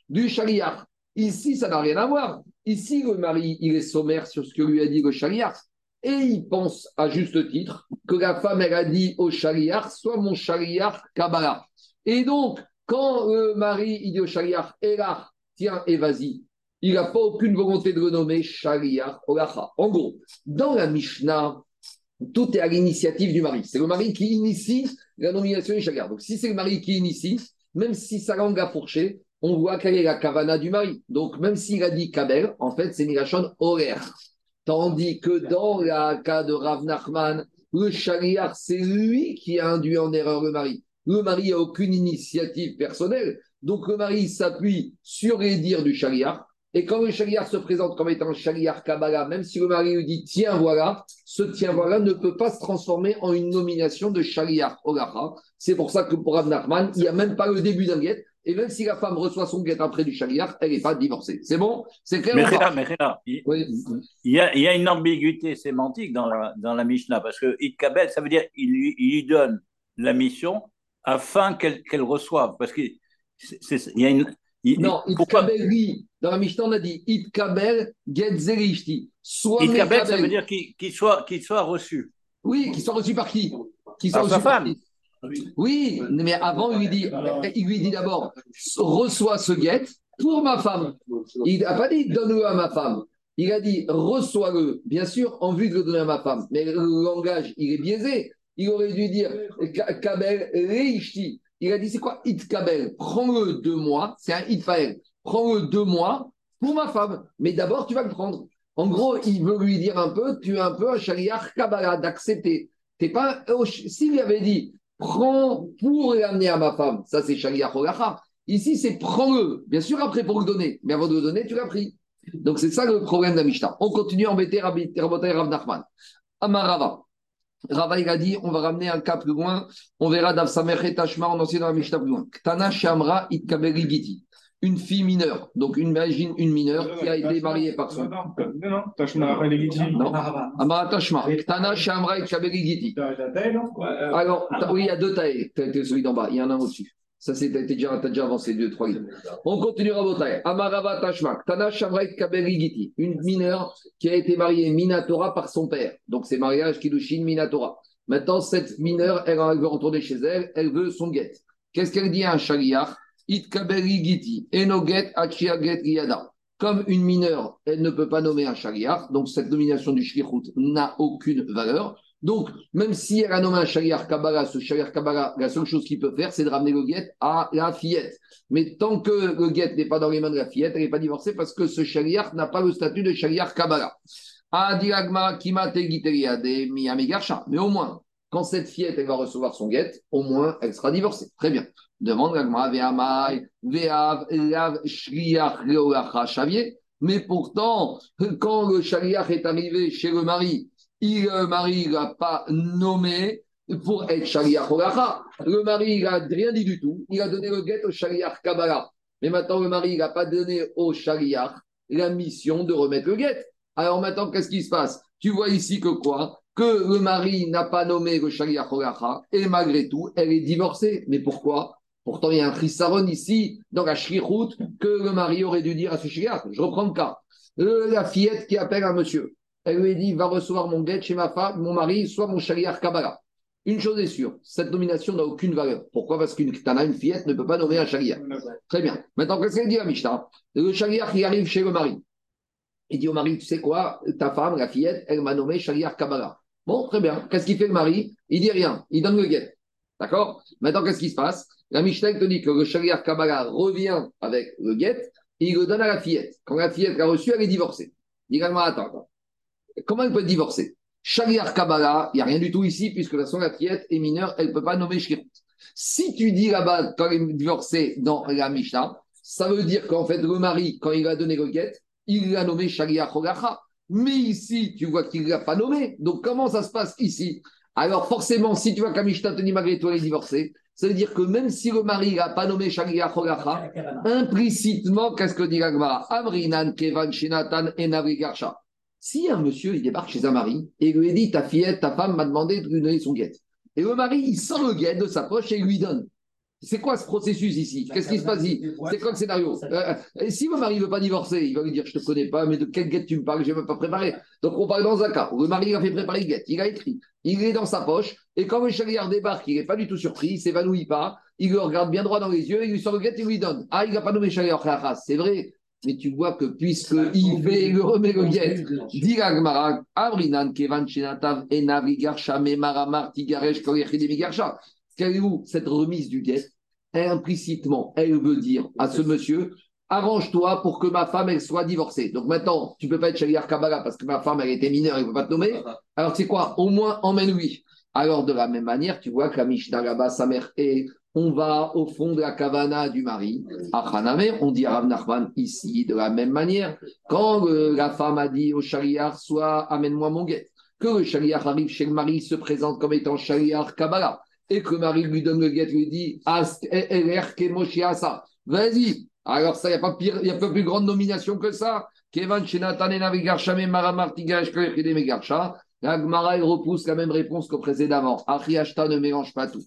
du shaliach. Ici, ça n'a rien à voir. Ici, le mari, il est sommaire sur ce que lui a dit le shaliach. Et il pense, à juste titre, que la femme, elle a dit au shaliach, soit mon shaliach Kabbalah. Et donc, quand le mari, il dit au shaliach, Elah, tiens, et vas-y, il n'a pas aucune volonté de le nommer shaliach Olacha. En gros, dans la Mishnah, tout est à l'initiative du mari. C'est le mari qui initie la nomination du shaliach. Donc, si c'est le mari qui initie, même si sa langue a fourché, on voit quelle est la kavana du mari. Donc, même s'il a dit kabel, en fait, c'est Mirachon horaire. Tandis que dans le cas de Rav Nachman, le shaliach, c'est lui qui a induit en erreur le mari. Le mari n'a aucune initiative personnelle. Donc le mari s'appuie sur les dires du shaliach Et quand le shaliach se présente comme étant un shaliach Kabbalah, même si le mari lui dit tiens voilà, ce tiens voilà ne peut pas se transformer en une nomination de shaliach Olacha. C'est pour ça que pour Rav Nachman, il n'y a même pas le début d'un guet. Et même si la femme reçoit son guet après du shaliach, elle n'est pas divorcée. C'est bon? C'est clair ou Mechila, pas? Mechila, il, Oui. il y a, il y a une ambiguïté sémantique dans la, dans la Mishnah, parce que Itkabel, ça veut dire qu'il lui, il lui donne la mission afin qu'elle qu'elle reçoive. Parce qu'il y a une. il- Non, oui. Dans la Mishnah, on a dit Itkabel get zerishti. Soit Itkabel, ça veut dire qu'il qu'il soit, qu'il soit reçu. Oui, qui sont reçus par qui? Par sa par femme. qui? Oui, mais avant, il lui dit, il lui dit d'abord, reçois ce guet pour ma femme. Il n'a pas dit donne-le à ma femme. Il a dit reçois-le, bien sûr, en vue de le donner à ma femme. Mais le langage, il est biaisé. Il aurait dû dire Ka- Kabel Reishti. Il a dit c'est quoi It Kabel? Prends-le de moi, c'est un It Fael. Prends-le de moi pour ma femme. Mais d'abord, tu vas le prendre. En gros, il veut lui dire un peu tu es un peu un shariach Kabbalah, d'accepter. T'es pas. S'il avait dit prends pour l'amener à ma femme, ça c'est shariach Holacha. Ici, c'est prends-le. Bien sûr, après pour le donner. Mais avant de le donner, tu l'as pris. Donc, c'est ça le problème de la Mishnah. On continue à embêter Rabbi Rav Nachman. Amarava. Rava, il a dit, on va ramener un cas plus loin. On verra Dav Samer et Tashma, on enseigne dans la Mishnah plus loin. Ktana Shamra Itkaberi Giti. Une fille mineure. Donc, une, imagine une mineure qui a été mariée par son. Non, non, non, Tashma Legiti. Non. Amara Tashma. Ktana Shamra Itkaberi Giti. Alors, oui, il y a deux tailles. Celui d'en bas, il y en a un au-dessus. Ça, c'est t'as déjà, avancé deux, trois lignes. On continue à voter. Amarava Tashmak, Tana Shamraït Kaberigiti, une mineure qui a été mariée Minatora par son père. Donc, c'est mariage Kiddushin Minatora. Maintenant, cette mineure, elle, elle veut retourner chez elle, elle veut son guet. Qu'est-ce qu'elle dit à un shaliach It Kaberigiti, Enoget Achiaget Yada. Comme une mineure, elle ne peut pas nommer un shaliach, donc cette nomination du shlichut n'a aucune valeur. Donc, même si elle a nommé un shaliach Kabbalah, ce shaliach Kabbalah, la seule chose qu'il peut faire, c'est de ramener le guet à la fillette. Mais tant que le guet n'est pas dans les mains de la fillette, elle n'est pas divorcée parce que ce shaliach n'a pas le statut de shaliach Kabbalah. Mais au moins, quand cette fillette va recevoir son guet, au moins elle sera divorcée. Très bien. Demande. Mais pourtant, quand le shaliach est arrivé chez le mari, le mari ne l'a pas nommé pour être shaliach Olacha. Le mari, n'a rien dit du tout. Il a donné le guet au shaliach Kabbalah. Mais maintenant, le mari, n'a pas donné au shaliach la mission de remettre le guet. Alors maintenant, qu'est-ce qui se passe? Tu vois ici que quoi? Que le mari n'a pas nommé le shaliach Olacha et malgré tout, elle est divorcée. Mais pourquoi? Pourtant, il y a un chisaron ici, dans la shrihout, que le mari aurait dû dire à ce shaliach. Je reprends le cas. Euh, la fillette qui appelle un monsieur. Elle lui dit, va recevoir mon guet chez ma femme, mon mari, soit mon shaliach Kabbalah. Une chose est sûre, cette nomination n'a aucune valeur. Pourquoi? Parce qu'une ktana, une fillette, ne peut pas nommer un shaliach. Très bien. Maintenant, qu'est-ce qu'elle dit à Mishnah? Le shaliach, il arrive chez le mari. Il dit au mari, tu sais quoi, ta femme, la fillette, elle m'a nommé shaliach Kabbalah. Bon, très bien. Qu'est-ce qu'il fait le mari? Il dit rien. Il donne le guet. D'accord? Maintenant, qu'est-ce qui se passe? La Mishnah te dit que le shaliach Kabbalah revient avec le guet et il le donne à la fillette. Quand la fillette l'a reçu, elle est divorcée. Il dit attends, attends. Comment elle peut être divorcée Shaliach Kabbalah, il n'y a rien du tout ici, puisque la est mineure, elle ne peut pas nommer Shkirut. Si tu dis là-bas, quand elle est divorcée dans la Mishnah, ça veut dire qu'en fait, le mari, quand il a donné guet, il l'a nommé Shaliach Olacha. Mais ici, tu vois qu'il ne l'a pas nommé. Donc, comment ça se passe ici? Alors, forcément, si tu vois qu'à Mishnah te dit malgré tout, elle est divorcée, ça veut dire que même si le mari n'a pas nommé Shaliach Olacha, implicitement, qu'est-ce que dit Amrinan, Kevan, Shinatan et. Si un monsieur, il débarque chez un mari et lui dit Ta fillette, ta femme m'a demandé de lui donner son guet. Et le mari, il sort le guet de sa poche et il lui donne. C'est quoi ce processus ici? Qu'est-ce qui se passe ici? C'est quoi le scénario? Euh, et Si le mari ne veut pas divorcer, il va lui dire Je ne te connais pas, mais de quel guet tu me parles? Je n'ai même pas préparé. Donc on parle dans un cas où le mari il a fait préparer le guet, il a écrit, il est dans sa poche, et quand le chagrin débarque, il n'est pas du tout surpris, il ne s'évanouit pas, il le regarde bien droit dans les yeux, il lui sort le guet et lui donne. Ah, il n'a pas nommé chagrin, c'est vrai. Mais tu vois que puisqu'il fait le remet le guet, dit l'Agmara, Abrinan, Kevan, Shenatav, Enavri, Garsha, Memaramar, Tigaresh, Koyechidemi, Garsha. Où cette remise du guet Implicitement, elle veut dire à ce monsieur arrange-toi pour que ma femme elle soit divorcée. Donc maintenant, tu peux pas être Shaliar Kabbalah parce que ma femme elle était mineure, elle ne peut pas te nommer. Alors c'est quoi? Au moins emmène-lui. Alors de la même manière, tu vois que la Mishnah là-bas, sa mère est on va au fond de la kavana du mari. On dit à Rav Nachman ici de la même manière. Quand euh, la femme a dit au chariar, soit amène-moi mon guet, que le chariar arrive chez le mari, se présente comme étant chariar Kabbalah, et que le mari lui donne le guet, lui dit As- LR Kemoshiasa, vas-y. Alors ça, il n'y a, pas y a pas plus grande nomination que ça. Kevan Shenatanena Vegarshame Maramartigash Kechide Megarsha. La Gemara, elle repousse la même réponse que précédemment. Achiashta ne mélange pas tout.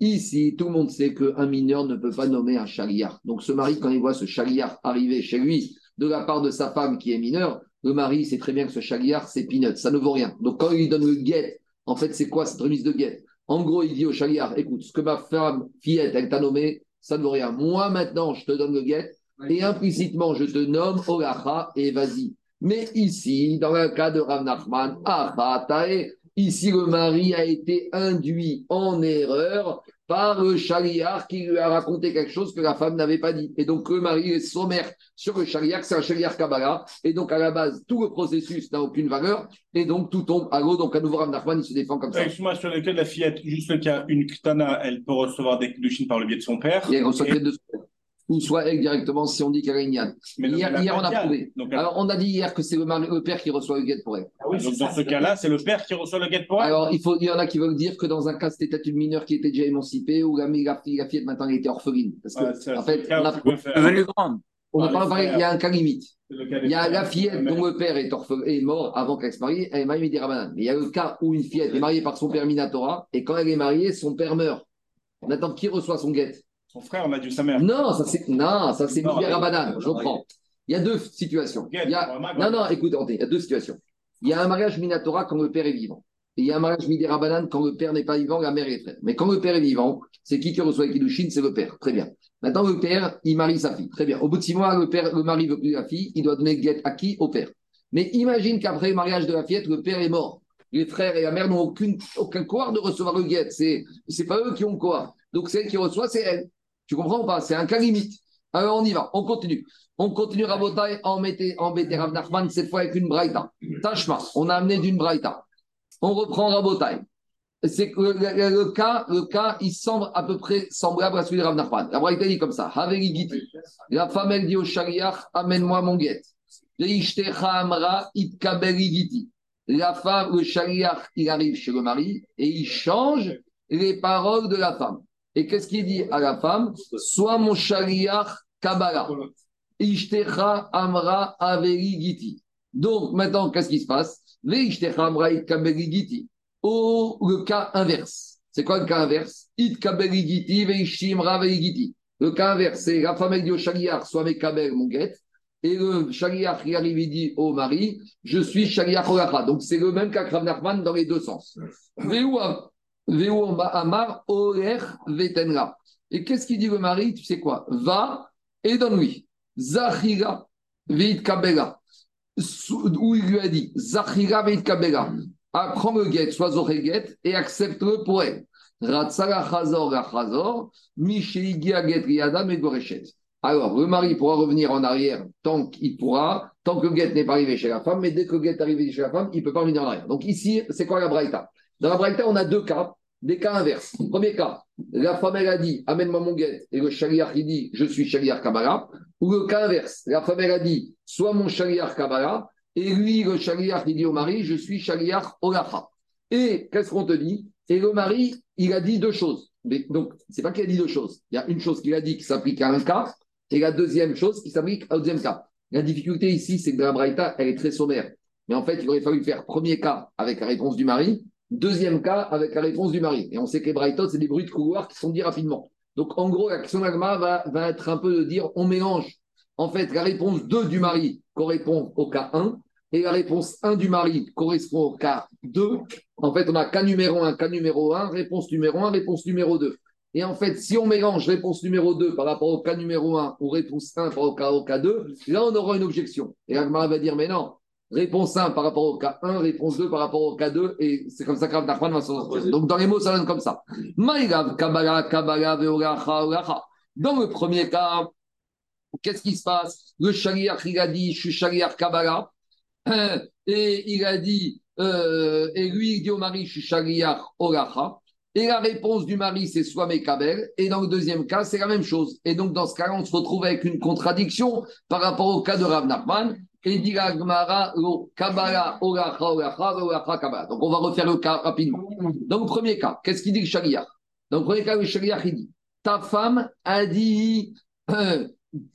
Ici, tout le monde sait qu'un mineur ne peut pas nommer un chaliar. Donc, ce mari, quand il voit ce chaliar arriver chez lui de la part de sa femme qui est mineure, le mari sait très bien que ce chaliar, c'est peanut, ça ne vaut rien. Donc, quand il donne le guet, en fait, c'est quoi cette remise de guet? En gros, il dit au chaliar écoute, ce que ma femme, fillette, elle t'a nommé, ça ne vaut rien. Moi, maintenant, je te donne le guet, et implicitement, je te nomme Olacha et vas-y. Mais ici, dans le cas de Rav Nachman, Achatae, ici le mari a été induit en erreur par le chaliar qui lui a raconté quelque chose que la femme n'avait pas dit. Et donc le mari est sommaire sur le chaliar, c'est un chaliar Kabbalah. Et donc à la base, tout le processus n'a aucune valeur. Et donc tout tombe à l'eau. Donc à nouveau, Rav Nachman, il se défend comme ça. Excuse-moi, sur le cas de la fillette, juste le cas, une ktana, elle peut recevoir des kiddushin par le biais de son père. Et elle reçoit Et- de ou soit elle directement si on dit qu'elle a une yann. Mais donc, Hier, hier, on a prouvé. Donc, Alors on a dit hier que c'est le, père qui reçoit le guet pour elle. Ah oui, donc dans ça, ce cas-là, c'est le père qui reçoit le guet pour elle? Alors, il, faut, il y en a qui veulent dire que dans un cas, c'était peut-être une mineure qui était déjà émancipée ou la, la, fille- la fillette maintenant elle était orpheline. Parce que, en fait, on a- Devenue grande. on n'a Ah, pas parlé, il y a un cas limite. Il y a la fillette dont le père est, orphelin, est mort avant qu'elle se marie, elle est mariée des rabanan. Mais il y a le cas où une fillette est mariée par son père Minatora et quand elle est mariée, son père meurt. Maintenant, qui reçoit son guet Son frère, on a dû sa mère. Non, ça c'est non, ça c'est Rabanan, je reprends. Il y a deux situations. Il y a-. Non, non, écoute, il y a deux situations. Il y a un mariage Minatora quand le père est vivant. Et il y a un mariage Midé Rabanan quand le père n'est pas vivant, la mère est frère. Mais quand le père est vivant, c'est qui qui reçoit les Kiddushin? C'est le père. Très bien. Maintenant, le père, il marie sa fille. Très bien. Au bout de six mois, le, père, le mari veut plus la fille, il doit donner le guet à qui? Au père. Mais imagine qu'après le mariage de la fillette, le père est mort. Les frères et la mère n'ont aucune, aucun quoi de recevoir le guet. C'est, c'est pas eux qui ont quoi. Donc, celle qui reçoit, c'est elle. Tu comprends ou pas? C'est un cas limite. Alors, on y va. On continue. On continue Rabotai à embêter, embêter Rav Nachman, cette fois avec une braïta. Tachma, on a amené d'une braïta. On reprend Rabotai. C'est que le, le- le cas, le cas, il semble à peu près semblable à celui de Rav Nachman. La braïta dit comme ça. La femme, elle dit au chariach, amène-moi mon guet. La femme, le chariach, il arrive chez le mari et il change les paroles de la femme. Et qu'est-ce qu'il dit à la femme? Sois mon chariach Kabbalah. Ishtecha amra averi giti. Donc maintenant, qu'est-ce qui se passe? Ishtecha amra kabeli giti. Ou le cas inverse. C'est quoi le cas inverse? It kabeli giti averi giti. Le cas inverse, c'est la femme elle dit au chariach, sois mes kabel mon guette. Et le chariach qui arrive, il dit au mari, je suis chariach olacha. Donc c'est le même cas que Rav Nachman dans les deux sens. Veu amar. Et qu'est-ce qu'il dit le mari? Tu sais quoi? Va et donne-lui. Zachira veit kabela. Où il lui a dit Zachira veit kabela. Prends le guet, sois guet et accepte-le pour elle. Alors, le mari pourra revenir en arrière tant qu'il pourra, tant que le guet n'est pas arrivé chez la femme, mais dès que le guet est arrivé chez la femme, il ne peut pas revenir en arrière. Donc ici, c'est quoi la braïta? Dans la braïta, on a deux cas, des cas inverses. Premier cas, la femme, elle a dit, amène-moi mon guet, et le chaliar, il dit, je suis chaliar Kabbalah. Ou le cas inverse, la femme, elle a dit, sois mon chaliar Kabbalah, et lui, le chaliar, il dit au mari, je suis chaliar Olacha. Et qu'est-ce qu'on te dit? Et le mari, il a dit deux choses. Mais, donc, c'est pas qu'il a dit deux choses. Il y a une chose qu'il a dit qui s'applique à un cas, et la deuxième chose qui s'applique au deuxième cas. La difficulté ici, c'est que la Braïta, elle est très sommaire. Mais en fait, il aurait fallu faire premier cas avec la réponse du mari, deuxième cas avec la réponse du mari. Et on sait que les Braïtot, c'est des bruits de couloir qui sont dits rapidement. Donc, en gros, la question d'Agma va, être un peu de dire on mélange, en fait, la réponse 2 du mari correspond au cas 1 et la réponse 1 du mari correspond au cas 2. En fait, on a cas numéro 1, cas numéro 1, réponse numéro 1, réponse numéro 2. Et en fait, si on mélange réponse numéro 2 par rapport au cas numéro 1 ou réponse 1 par rapport au cas, au cas 2, là, on aura une objection. Et Agmara va dire, mais non, réponse 1 par rapport au cas 1, réponse 2 par rapport au cas 2, et c'est comme ça que Rav Nachman va s'en sortir. Donc, dans les mots, ça donne comme ça. Maïgav, Kabbalah, Kabbalah, Veoracha, Oracha. Dans le premier cas, qu'est-ce qui se passe? Le chaliar, il a dit, je suis chaliar Kabbalah. Et il a dit, euh, et lui, il dit au mari, je suis shaliach olacha. Et la réponse du mari, c'est soit Mekabel. Et dans le deuxième cas, c'est la même chose. Et donc, dans ce cas-là, on se retrouve avec une contradiction par rapport au cas de Rav Nachman. Et dit la Gemara, lo Kabbalah, Olacha, Olacha, Olacha, Kabbalah. Donc, on va refaire le cas rapidement. Dans le premier cas, qu'est-ce qu'il dit le shaliach Dans le premier cas, le shaliach, il dit Ta femme a dit. euh,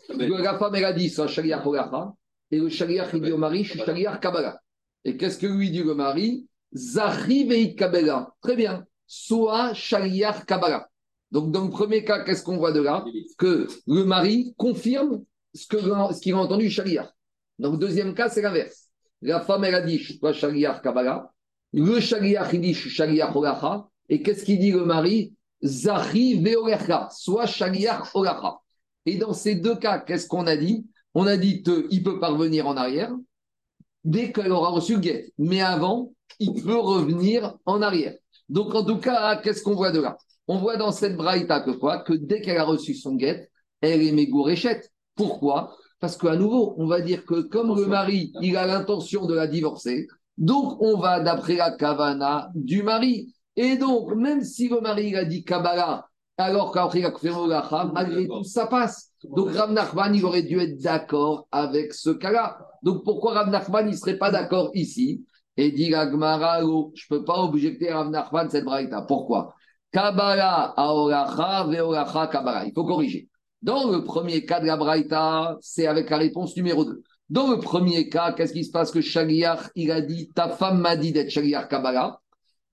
la femme, elle a dit, soit shaliach Olacha. Et le shaliach, il dit au mari, je suis shaliach Kabbalah. Et qu'est-ce que lui dit le mari Zachi veit Kabbalah. Très bien. Soit shaliach Kabbalah. Donc, dans le premier cas, qu'est-ce qu'on voit de là? Que le mari confirme ce qu'il a entendu shaliach. Le deuxième cas, c'est l'inverse. La femme, elle a dit, je suis. Le shaliach, il dit, je suis. Et qu'est-ce qu'il dit le mari? Veolecha. Soit shaliach Olacha. Et dans ces deux cas, qu'est-ce qu'on a dit? On a dit qu'il peut parvenir en arrière dès qu'elle aura reçu le guet. Mais avant, il peut revenir en arrière. Donc, en tout cas, qu'est-ce qu'on voit de là? On voit dans cette braïta que quoi? Que dès qu'elle a reçu son guet, elle est mégoréchette. Pourquoi? Parce qu'à nouveau, on va dire que comme le mari, il a l'intention de la divorcer, donc on va d'après la kavana du mari. Et donc, même si le mari il a dit Kabbalah, alors qu'après il a Olacha, malgré tout, ça passe. Donc Rav Nachman, il aurait dû être d'accord avec ce cas-là. Donc pourquoi Rav Nachman, il ne serait pas d'accord ici? Et dit la Gemara, oh, je ne peux pas objecter à Rav Nachman cette braïta. Pourquoi? Kabbalah aolacha veolacha Kabbalah. Il faut corriger. Dans le premier cas de la braïta, c'est avec la réponse numéro 2. Dans le premier cas, qu'est-ce qui se passe? Que Shaliach, il a dit, ta femme m'a dit d'être Shaliach Kabbalah.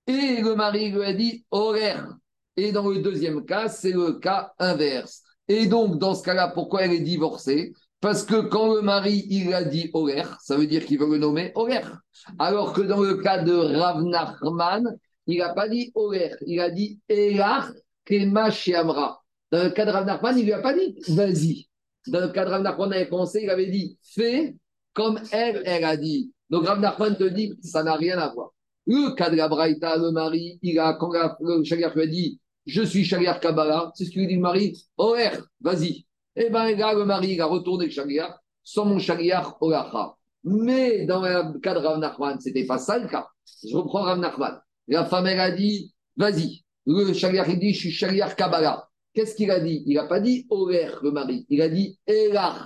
Et le mari lui a dit, horaire. Et dans le deuxième cas, c'est le cas inverse. Et donc, dans ce cas-là, pourquoi elle est divorcée? Parce que quand le mari, il a dit horaire, ça veut dire qu'il veut le nommer horaire. Alors que dans le cas de Rav Nachman, il n'a pas dit horaire, il a dit Elach Kema Shiamra. Dans le cas de Rav Nachman, il ne lui a pas dit vas-y. Dans le cas de Rav Nachman, avait pensé, il avait dit fais comme elle, elle a dit. Donc Rav Nachman te dit ça n'a rien à voir. Le cas de la Braïta, le mari, il a, quand la- le Shaliach lui a dit Je suis Shaliach Kabbalah, c'est ce qu'il lui dit le mari Horaire, vas-y. Eh bien, là, le mari, il a retourné le Shaliach sans mon Shaliach Olacha. Mais dans le cas de Rav Nachman, ce n'était pas ça le cas. Je reprends Rav Nachman. La femme, elle a dit Vas-y. Le Shaliach, il dit Je suis Shaliach Kabbalah. Qu'est-ce qu'il a dit? Il n'a pas dit Horaire, le mari. Il a dit Elach,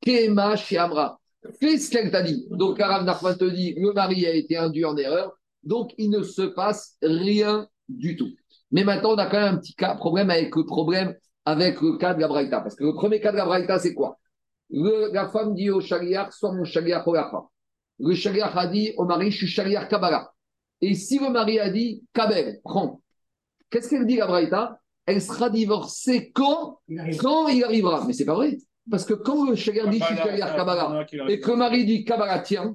Kema, Shiamra. Fais ce qu'elle t'a dit? Donc, Rav Nachman te dit Le mari a été induit en erreur. Donc, il ne se passe rien du tout. Mais maintenant, on a quand même un petit cas, problème avec le problème avec le cas de la Braïta. Parce que le premier cas de la Braïta, c'est quoi? La femme dit au Shaliach, soit mon Shaliach Olacha. Le Shaliach a dit au mari, je suis Shaliach Kabbalah. Et si le mari a dit, Kabel, prends. Qu'est-ce qu'elle dit la Braïta Elle sera divorcée quand Quand il arrivera. Mais c'est pas vrai. Parce que quand le Shaliach dit, je suis Shaliach Kabbalah, et que le mari dit Kabbalah, tiens,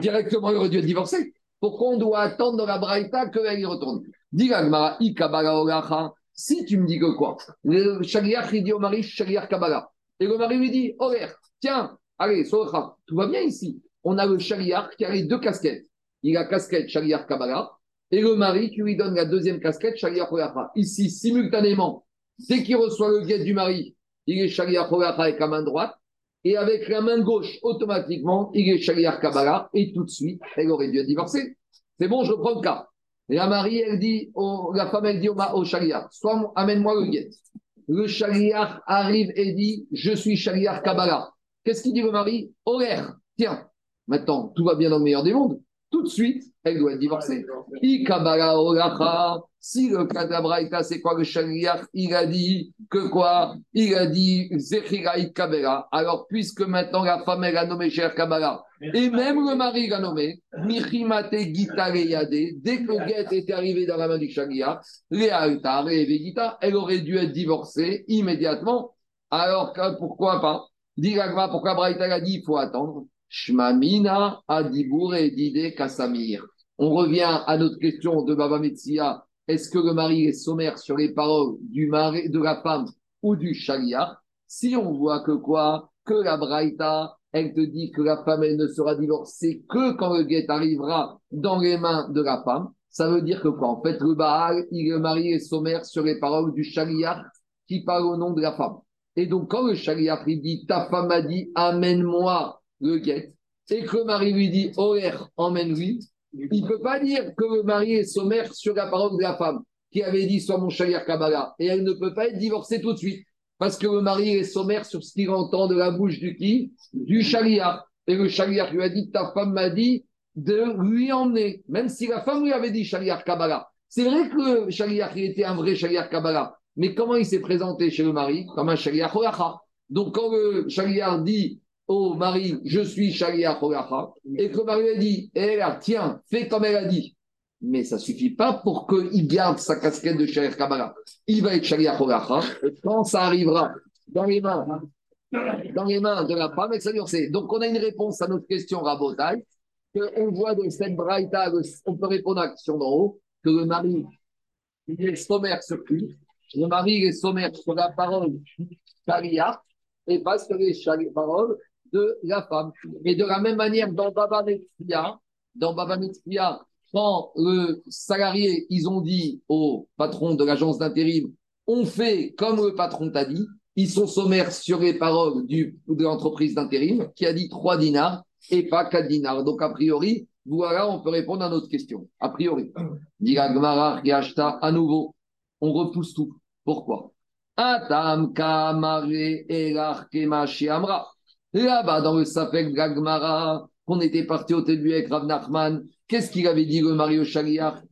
directement, il aurait dû être divorcé. Pourquoi on doit attendre dans la Braïta qu'elle y retourne? Dis I Kabbalah. Si tu me dis que quoi? Le Shaliach, il dit au mari, Shaliach Kabbalah. Et le mari lui dit, horaire, tiens, allez, Socha, tout va bien ici. On a le Shaliach qui a les deux casquettes. Il a casquette Shaliach Kabbalah et le mari qui lui donne la deuxième casquette Olacha. Ici, simultanément, dès qu'il reçoit le guet du mari, il est Olacha avec la main droite. Et avec la main gauche, automatiquement, il est Shaliach Kabbalah. Et tout de suite, elle aurait dû être divorcée. C'est bon, je prends le cas. La Marie, elle dit, la femme, elle dit au, au soit amène-moi le guet. Le Shaliach arrive et dit, je suis Shaliach Kabbalah. Qu'est-ce qu'il dit le mari? Horaire, tiens, maintenant, tout va bien dans le meilleur des mondes. Tout de suite, elle doit être divorcée. Olacha. Si le cas de la Braïta, c'est quoi le Shaliach? Il a dit que quoi? Il a dit Zechiraït Kabbalah. Alors, puisque maintenant la femme, elle a nommé Cher Kabbalah, et même le mari l'a nommé, Michimate Gita Reyade, dès que le guet était arrivé dans la main du Shaliach, et Vegita, elle aurait dû être divorcée immédiatement. Alors, pourquoi pas? Dit pourquoi Braïta a dit il faut attendre Shmamina Adibour et Dide Kassamir. On revient à notre question de Baba Metsia. Est-ce que le mari est sommaire sur les paroles du mari, de la femme ou du Shaliach Si on voit que quoi? Que la Braïta, elle te dit que la femme, ne sera divorcée que quand le guet arrivera dans les mains de la femme. Ça veut dire que quoi? En fait, le Baal, il, le mari est sommaire sur les paroles du Shaliach qui parle au nom de la femme. Et donc, quand le Shaliach il dit Ta femme m'a dit Amène-moi le guet, et que le mari lui dit Oher, emmène-lui, Il ne peut pas dire que le mari est sommaire sur la parole de la femme qui avait dit soit mon shaliach Kabbalah. Et elle ne peut pas être divorcée tout de suite. Parce que le mari est sommaire sur ce qu'il entend de la bouche du qui? Du shaliach. Et le shaliach lui a dit ta femme m'a dit de lui emmener. Même si la femme lui avait dit shaliach Kabbalah. C'est vrai que le shaliach il était un vrai shaliach Kabbalah. Mais comment il s'est présenté chez le mari? Comme un shaliach Olacha. Donc quand le shaliach dit au mari, je suis shaliach Olacha, et que le mari lui a dit, eh là, tiens, fais comme elle a dit. Mais ça ne suffit pas pour qu'il garde sa casquette de shaliach Kabbalah. Il va être shaliach Olacha, et quand ça arrivera dans les mains, dans les mains de la femme, et ça sait. Donc on a une réponse à notre question rabotaille, qu'on voit de cette braïta, on peut répondre à la question d'en haut, que le mari, il est sommaire sur le est sommaire sur la parole shaliach, et pas sur les paroles de la femme. Et de la même manière, dans Baba Metzia, dans Baba quand le salarié, ils ont dit au patron de l'agence d'intérim, on fait comme le patron t'a dit, ils sont sommaires sur les paroles du, de l'entreprise d'intérim qui a dit 3 dinars et pas 4 dinars. Donc, a priori, voilà, on peut répondre à notre question. A priori. Dit Gmara, à nouveau, on repousse tout. Pourquoi? Atam kamare amra. Là-bas, dans le Safek Gagmara, qu'on était parti au début avec Rav Nachman, qu'est-ce qu'il avait dit le mari au Shaliach?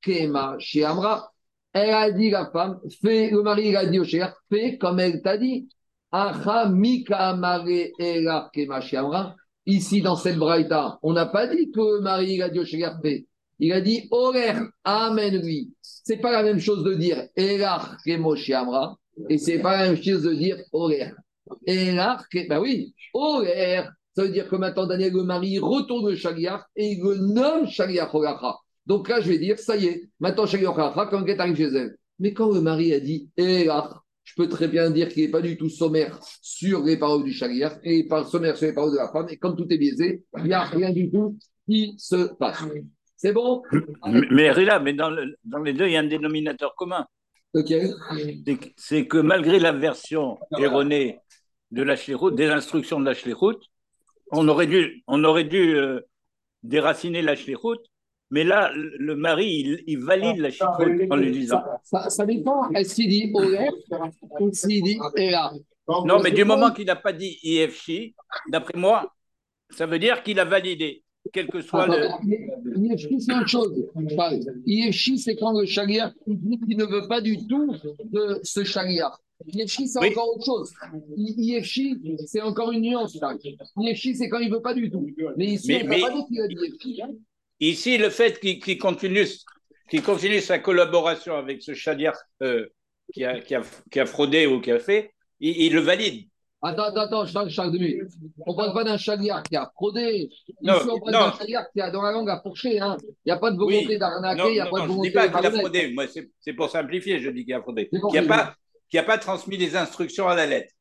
Kema Amra. Elle a dit, la femme, le mari il a dit au Shaliach, fais comme elle t'a dit. Acha Mika Amare Kema Amra. Ici, dans cette braïta, on n'a pas dit que le mari il a dit au Shaliach, fais. Il a dit, Orer, Amen lui. C'est pas la même chose de dire Elach Kemo Amra, et c'est pas la même chose de dire Orer. Et là, ben oui, Oler, ça veut dire que maintenant Daniel le mari retourne le Shaliach et il le nomme Shaliach Olacha. Donc là, je vais dire, ça y est, maintenant Shaliach Olacha, quand elle arrive chez elle. Mais quand le mari a dit Elach, je peux très bien dire qu'il n'est pas du tout sommaire sur les paroles du Shaliach et pas sommaire sur les paroles de la femme. Et comme tout est biaisé, il n'y a rien du tout qui se passe. C'est bon? Mais Rila, mais dans, dans, les deux, il y a un dénominateur commun. Ok. C'est que malgré la version erronée de la des instructions de la on aurait dû, on aurait dû euh, déraciner la mais là, le mari, il, valide la Shlichut en lui disant. Ça, ça dépend. Est-ce qu'il dit OR ou s'il dit EA Non, mais du moment qu'il n'a pas dit IFC, d'après moi, ça veut dire qu'il a validé quel que soit le. IFC, c'est autre chose. IFC, c'est quand le chagrin il ne veut pas du tout de ce chagrin. IFC, c'est encore autre chose. IFC, c'est encore une nuance. IFC, c'est quand il ne veut pas du tout. Mais ici, on ne pas dire qu'il a dit. Ici, le fait qu'il continue, continue sa collaboration avec ce chadiar euh, qui, a, qui, a, qui, a, fraudé ou qui a fait, il, il le valide. Attends, attends, attends, chaque, demi. On ne parle pas d'un chagrin qui a fraudé. Ici, non, on parle d'un chagrin qui a dans la langue à fourcher. Hein. Il n'y a pas de volonté oui. d'arnaquer, il n'y a pas de volonté Je ne dis pas qu'il a fraudé. Moi, c'est pour simplifier, je dis qu'il a fraudé. Il n'y a pas qui n'a pas transmis les instructions à la lettre.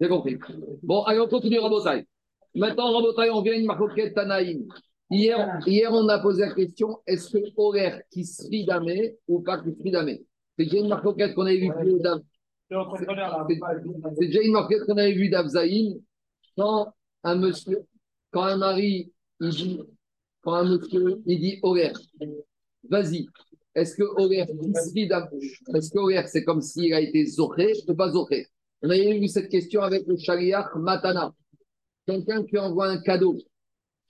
J'ai compris. Bon, allez, on continue, Rabotai. Maintenant, Rabotai, on vient à une marcoquette Tanaïm. Hier, hier, on a posé la question est-ce que horaire qui se damé ou pas qui se damé C'est déjà une marcoquette qu'on avait vue plus haut C'est déjà une marcoquette qu'on avait vue d'Avzaïn quand un monsieur, quand un mari, il dit, quand un monsieur, il dit horaire, vas-y, est-ce que Oler, est-ce que c'est comme s'il a été zoché ou pas zoché On a eu cette question avec le Shaliach Matana. Quelqu'un qui envoie un cadeau.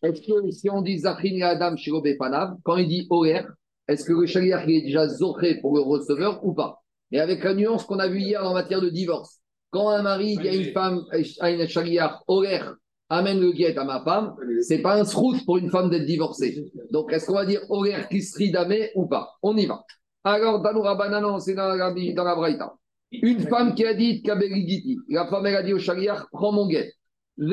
Est-ce que si on dit Zachrin Adam Panav, quand il dit Oler, est-ce que le Shaliach est déjà zoché pour le receveur ou pas? Et avec la nuance qu'on a vue hier en matière de divorce. Quand un mari dit à une femme, à une Shaliach, Oler, amène le guet à ma femme, c'est pas un srout pour une femme d'être divorcée. Donc, est-ce qu'on va dire Orer Kisri Damé ou pas? On y va. Alors, dans Bananon, c'est dans la, dans la Braïta. Une femme qui a dit Kabeligiti, la femme elle a dit au chariach, prends mon guet. Tout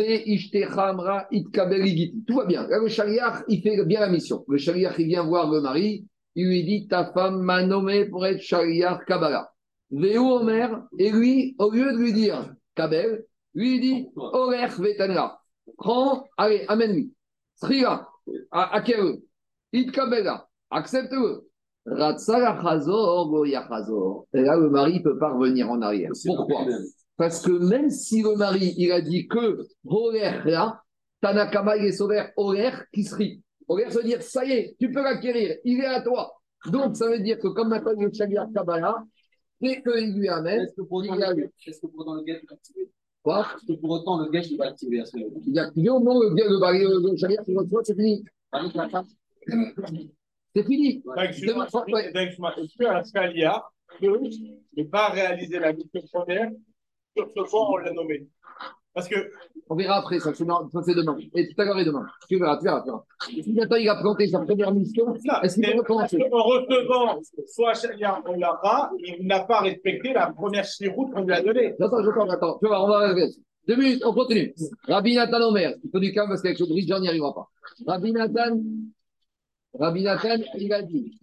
va bien. Le chariach, il fait bien la mission. Le chariach, il vient voir le mari, il lui dit Ta femme m'a nommé pour être chariach Kabbalah. Veu Omer, et lui, au lieu de lui dire Kabel, lui dit Orer Vetanra prends, allez, amène-lui. Sriga, acquiert-le. Itkabela, accepte-le. Et là, le mari ne peut pas revenir en arrière. Pourquoi Parce que même si le mari, il a dit que Holer là, Tanakama, il est sauvé Holer, qui serait Oler, ça veut dire, ça y est, tu peux l'acquérir, il est à toi. Donc, ça veut dire que comme maintenant il est Shaliach Kabbalah, dès qu'il lui amène, Est-ce que il a le- est-ce que activé? Quoi Est-ce que pour autant le gars il va activer à ce moment Il a activé au moment où le, le, le, le Shaliach il reçoit, c'est fini. C'est fini. Ne pas réaliser la mission première. Sur ce point on l'a nommé Parce que On verra après, ça c'est demain. Et tout à l'heure et demain. Tu verras, tu verras. Tu verras. Si maintenant il a planté sa première mission, est-ce qu'il peut recommencer en recevant soit Shalia ou Lara, il n'a pas respecté la première chiroute qu'on lui a donnée. Attends, j'attends, attends. Tu vois, on va regarder. Deux minutes, on continue. Rabbi Nathan Omer, il faut du calme parce qu'avec bridge, on n'y arrivera pas. Rabbi Nathan, Rabbi Nathan, il a dit.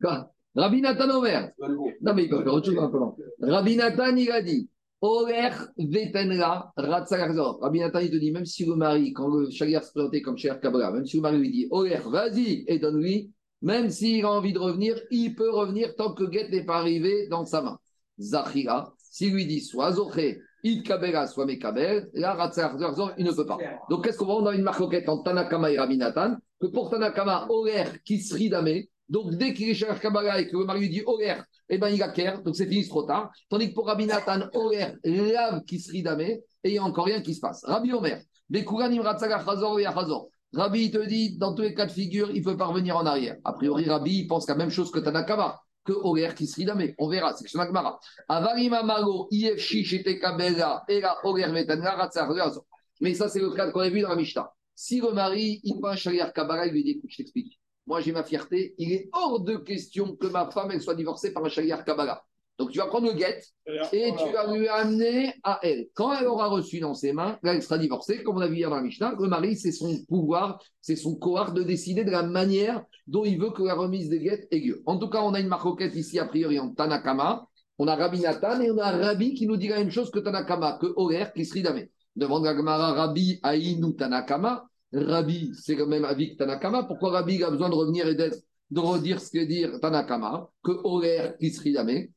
Quoi Rabbi Nathan Omer. Non, mais il peut faire autre chose maintenant. Rabbi Nathan, il a dit. Oler vetenra ratzalachzor. Rabbi Nathan, il te dit, même si le mari, quand le chagrin se présentait comme cher Kabbalah, même si le mari lui dit, Oler, vas-y, et donne-lui, même s'il a envie de revenir, il peut revenir tant que Get n'est pas arrivé dans sa main. Zachira, s'il lui dit, soit Zoché, Id Kabela, soit Mekabel, là, il ne peut pas. Donc, qu'est-ce qu'on voit On a une marquette entre Tanakama et Rabbi Nathan, que pour Tanakama, Oler, qui se ridame, donc dès qu'il est chez Kabbalah et que le mari lui dit Oler, eh ben, il acquiert, donc c'est fini, c'est trop tard. Tandis que pour Rabbi Nathan, Oler, lave qui se ridame, et il n'y a encore rien qui se passe. Rabbi Omer, Bekuranim Ratzaga Chazor et Achazor. Rabbi, te dit, dans tous les cas de figure, il peut pas revenir en arrière. A priori, Rabbi, il pense la même chose que Tanakama, que Oler se ridame. On verra, c'est que Shemagmara. Avarima Mago, IFC, Shete Kabela, Ela, Oler. Mais ça, c'est le cas qu'on a vu dans la Mishnah. Si le mari, il un chariar Kabbalah, il lui dit, écoute, je t'explique. Moi, j'ai ma fierté. Il est hors de question que ma femme, elle soit divorcée par un chariar Kabbalah. Donc, tu vas prendre le guet et tu vas lui amener à elle. Quand elle aura reçu dans ses mains, là, elle sera divorcée. Comme on a vu hier dans la Mishnah, le mari, c'est son pouvoir, c'est son cohort de décider de la manière dont il veut que la remise des guettes ait lieu. En tout cas, on a une marcoquette ici, a priori, en Tanakama. On a Rabbi Nathan et on a Rabbi qui nous dit la même chose que Tanakama, que Oler qui se ridame. Demande la Gemara Rabbi Aïnou Tanakama. Rabbi, c'est le même avis que Tanakama. Pourquoi Rabbi a besoin de revenir et d'être, de redire ce que dire Tanakama, que Oler qui se ridame,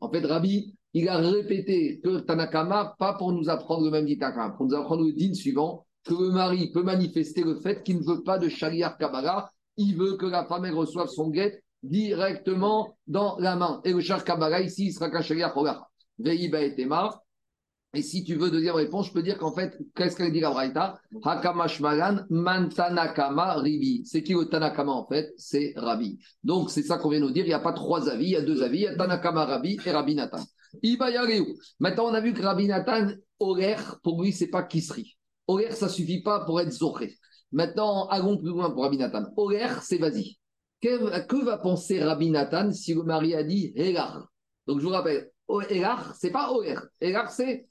En fait, Rabbi, il a répété que Tanakama, pas pour nous apprendre le même dit Tanakama, pour nous apprendre le din suivant, que le mari peut manifester le fait qu'il ne veut pas de Shariar Kabbalah, il veut que la femme reçoive son guet directement dans la main. Et le Shar Kabbalah, ici, il sera qu'un Shariar. Veiba et. Et si tu veux deuxième réponse, je peux dire qu'en fait, qu'est-ce qu'elle dit la Braïta? Hakamashmalan Mantanakama Ribi. C'est qui le Tanakama en fait? C'est Rabbi. Donc c'est ça qu'on vient nous dire. Il n'y a pas trois avis, il y a deux avis. Il y a Tanakama Rabbi et Rabbi Nathan. Maintenant, on a vu que Rabbi Nathan, horaire, pour lui, c'est pas Kisri. Horaire, ça suffit pas pour être Zoré. Maintenant, allons plus loin pour Rabbi Nathan. Horaire, c'est vas-y. Que, va penser Rabbi Nathan si le mari a dit Elar Donc je vous rappelle, Elar, c'est pas Horaire. Elar, c'est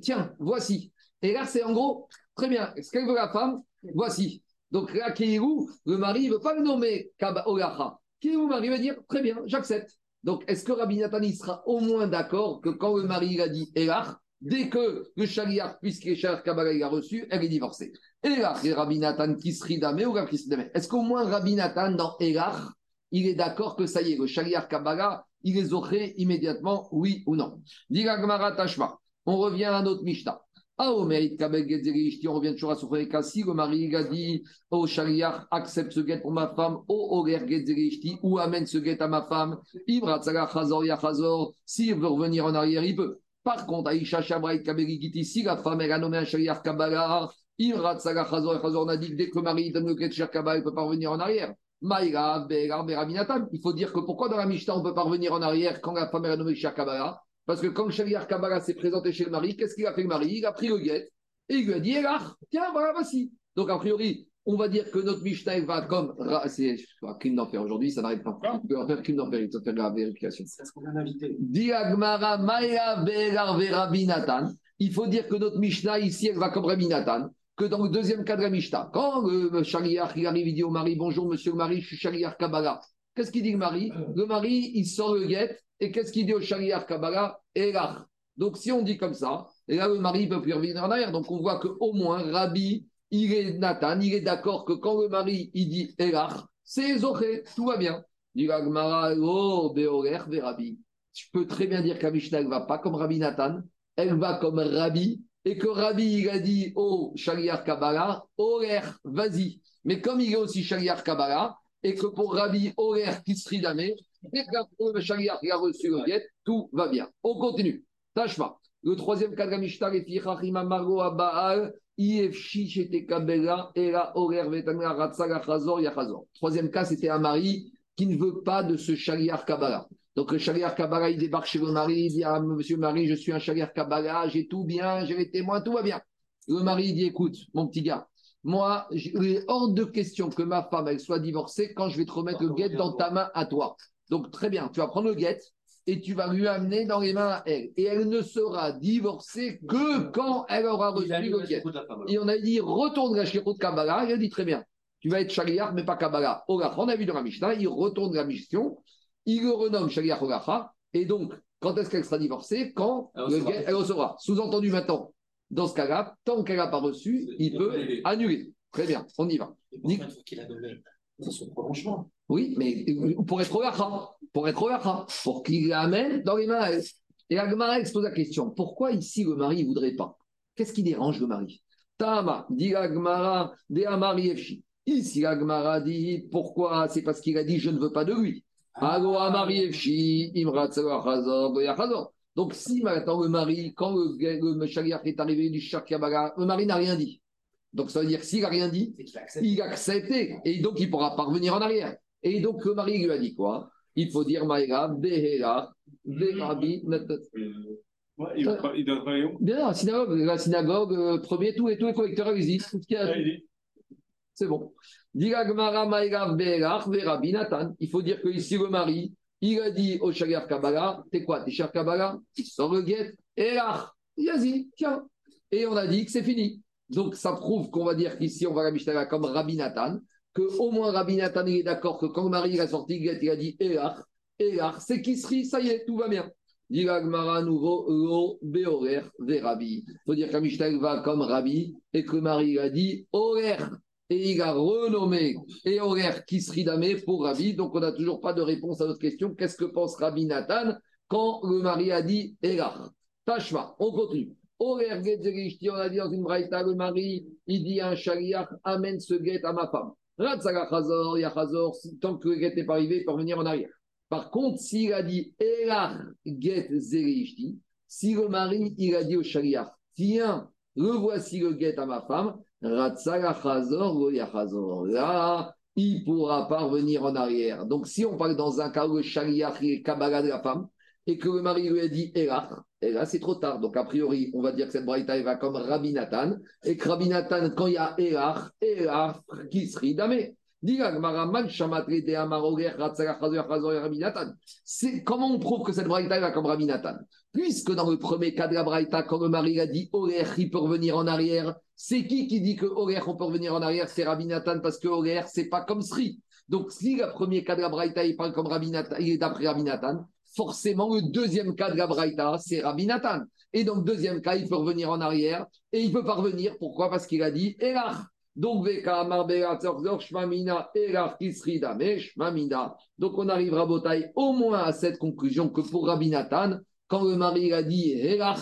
tiens, voici. Elar, c'est en gros, très bien. Ce qu'elle veut la femme, voici. Donc là, le mari ne veut pas le nommer Olacha. Kéhirou, le mari va dire très bien, j'accepte. Donc, est-ce que Rabbi Nathan il sera au moins d'accord que quand le mari a dit Elar, dès que le chariar, puisque Shariar Kabbalah il a reçu, elle est divorcée Elar, c'est Rabbi Nathan qui se ridame ou qui se ridame Est-ce qu'au moins Rabbi Nathan dans Elar, il est d'accord que ça y est, le chariar Kabbalah, il est zoché immédiatement, oui ou non? Diga Tashma. On revient à notre Mishnah. Ah, au mérite Kabel on revient toujours à Sofreka. Si le mari a dit au chariar, accepte ce guet pour ma femme, au Oger Getzerishti, ou amène ce guet à ma femme, Ibra Tzaga Chazor Yachazor, s'il veut revenir en arrière, il peut. Par contre, Aïcha Shabrait Kabel si la femme elle a nommé un chariar Kabbalah, Ibra Tzaga Chazor Yachazor, on a dit que dès que le mari donne le guet chariar Kabbalah, il ne peut pas revenir en arrière. Maïra, Begar, Berabinatan. Il faut dire que pourquoi dans la Mishnah on ne peut pas revenir en arrière quand la femme a nommé chariar Kabbalah? Parce que quand le Shaliar Kabbalah s'est présenté chez le mari, qu'est-ce qu'il a fait le mari? Il a pris le guet et il lui a dit Elach, tiens, voilà, voici. Donc, a priori, on va dire que notre Mishnah va comme. C'est un crime d'enfer aujourd'hui, ça n'arrive pas. On peut en faire crime d'enfer, il faut faire la vérification. C'est ce qu'on vient d'inviter. Diagmara Maya Belar Rabbi Nathan. Il faut dire que notre Mishnah ici, elle va comme Rabbi Nathan. Que dans le deuxième cas de la Mishnah, quand le Shaliar il arrive, il dit au mari Bonjour, monsieur le mari, je suis Shaliar Kabbalah. Qu'est-ce qu'il dit le mari? Le mari, il sort le guet et qu'est-ce qu'il dit au Shaliar Kabbalah Elach. Donc, si on dit comme ça, et là, le mari ne peut plus revenir en arrière. Donc, on voit qu'au moins, Rabbi, il est Nathan, il est d'accord que quand le mari, il dit Elach, c'est Zoché, tout va bien. Dit oh, Beorer, Verabi. Tu peux très bien dire qu'Amishna, elle ne va pas comme Rabbi Nathan, elle va comme Rabbi, et que Rabbi, il a dit au Shaliar Kabbalah, Orer, vas-y. Mais comme il est aussi Shaliar Kabbalah, et que pour Rabbi, Orer, Kisri Et que a reçu le guet, tout va bien. On continue. Tashma. Le troisième cas de la Mishnah, est Fichachim Chazor Yachazor. Troisième cas, c'était un mari qui ne veut pas de ce Shaliar Kabbalah. Donc le Shaliar Kabbalah, il débarque chez le mari, il dit à Monsieur Marie, je suis un Shaliar Kabbalah, j'ai tout bien, j'ai les témoins, tout va bien. Le mari dit, écoute, mon petit gars, moi, il est hors de question que ma femme, elle soit divorcée quand je vais te remettre le guet dans ta main à toi. Donc très bien, tu vas prendre le guet et tu vas lui amener dans les mains à elle. Et elle ne sera divorcée que quand elle aura reçu le guet. Et on a dit, retourne la de Kabbalah, il a dit très bien. Tu vas être Shaliar, mais pas Kabbalah. On a vu dans la Mishnah, il retourne la mission, il le renomme Shaliar Ogacha, et donc, quand est-ce qu'elle sera divorcée? Quand elle recevra. elle recevra. Sous-entendu maintenant, dans ce cas-là, tant qu'elle n'a pas reçu, il peut annuler. Très bien, on y va. Une fois qu'il a nommé, c'est son prolongement. Oui, mais pour être Ogacha, pour être Ogacha, pour qu'il l'amène dans les mains. Et Agmara expose la question pourquoi ici le mari ne voudrait pas? Qu'est-ce qui dérange le mari? Tama, dit Agmara, de Amari Efshi. Ici, Agmara dit pourquoi? C'est parce qu'il a dit je ne veux pas de lui. Donc, si maintenant le mari, quand le, le est arrivé du Shakabara, le mari n'a rien dit. Donc, ça veut dire s'il n'a rien dit, il a accepté. Et donc, il pourra pas revenir en arrière. Et donc, le mari lui a dit quoi? Il faut dire Maïra, Behera, Berabi, Ouais, il, il doit travailler où? Bien, la synagogue, la synagogue, euh, premier, tous les, tous les collecteurs existent. C'est bon. Il faut dire que ici le mari, il a dit au Shagar Kabbalah, t'es quoi, t'es Shagar Kabbalah? Il sort le guet, et là, vas-y, tiens. Et on a dit que c'est fini. Donc ça prouve qu'on va dire qu'ici on va la Mishnah comme Rabbi Nathan, que au moins Rabbi Nathan est d'accord que quand le mari a sorti le guet, il a dit Elach, Elach, c'est Kisri, ça y est, tout va bien. Dit Agmara nouveau, lo beorer ve Rabbi. Il faut dire Mishnah va comme Rabbi et que le mari a dit Orer et il a renommé et horaire Kisridame pour Rabbi. Donc, on n'a toujours pas de réponse à notre question. Qu'est-ce que pense Rabbi Nathan quand le mari a dit Elach Tashma, on continue. Horaire on a dit dans une braïta, le mari, il dit à un chariach, amène ce guet à ma femme. Tant que le guet n'est pas arrivé, il peut revenir en arrière. Par contre, s'il a dit Elach get si le mari, il a dit au chariach, tiens, le voici le guet à ma femme, Là, il pourra pas revenir en arrière. Donc, si on parle dans un cas où le chariach est Kabbalah de la femme, et que le mari lui a dit Elach, et là c'est trop tard. Donc, a priori, on va dire que cette braïta va comme Rabbi Nathan, et que Rabbi Nathan, quand il y a Elach, qui serait damé. C'est comment on prouve que cette braïta va comme Rabbi Nathan? Puisque dans le premier cas de la braïta, quand le mari a dit Oler, il peut revenir en arrière, c'est qui qui dit que Oler, on peut revenir en arrière? C'est Rabbi Nathan, parce que Oler, c'est pas comme Sri. Donc si le premier cas de la braïta, il parle comme Rabbi Nathan, il est d'après Rabbi Nathan, forcément le deuxième cas de la c'est Rabbi Nathan. Et donc deuxième cas, il peut revenir en arrière, et il peut pas revenir. Pourquoi? Parce qu'il a dit Elach. Donc, donc on arrivera Botaï au moins à cette conclusion que pour Rabbi Nathan, quand le mari a dit Elach,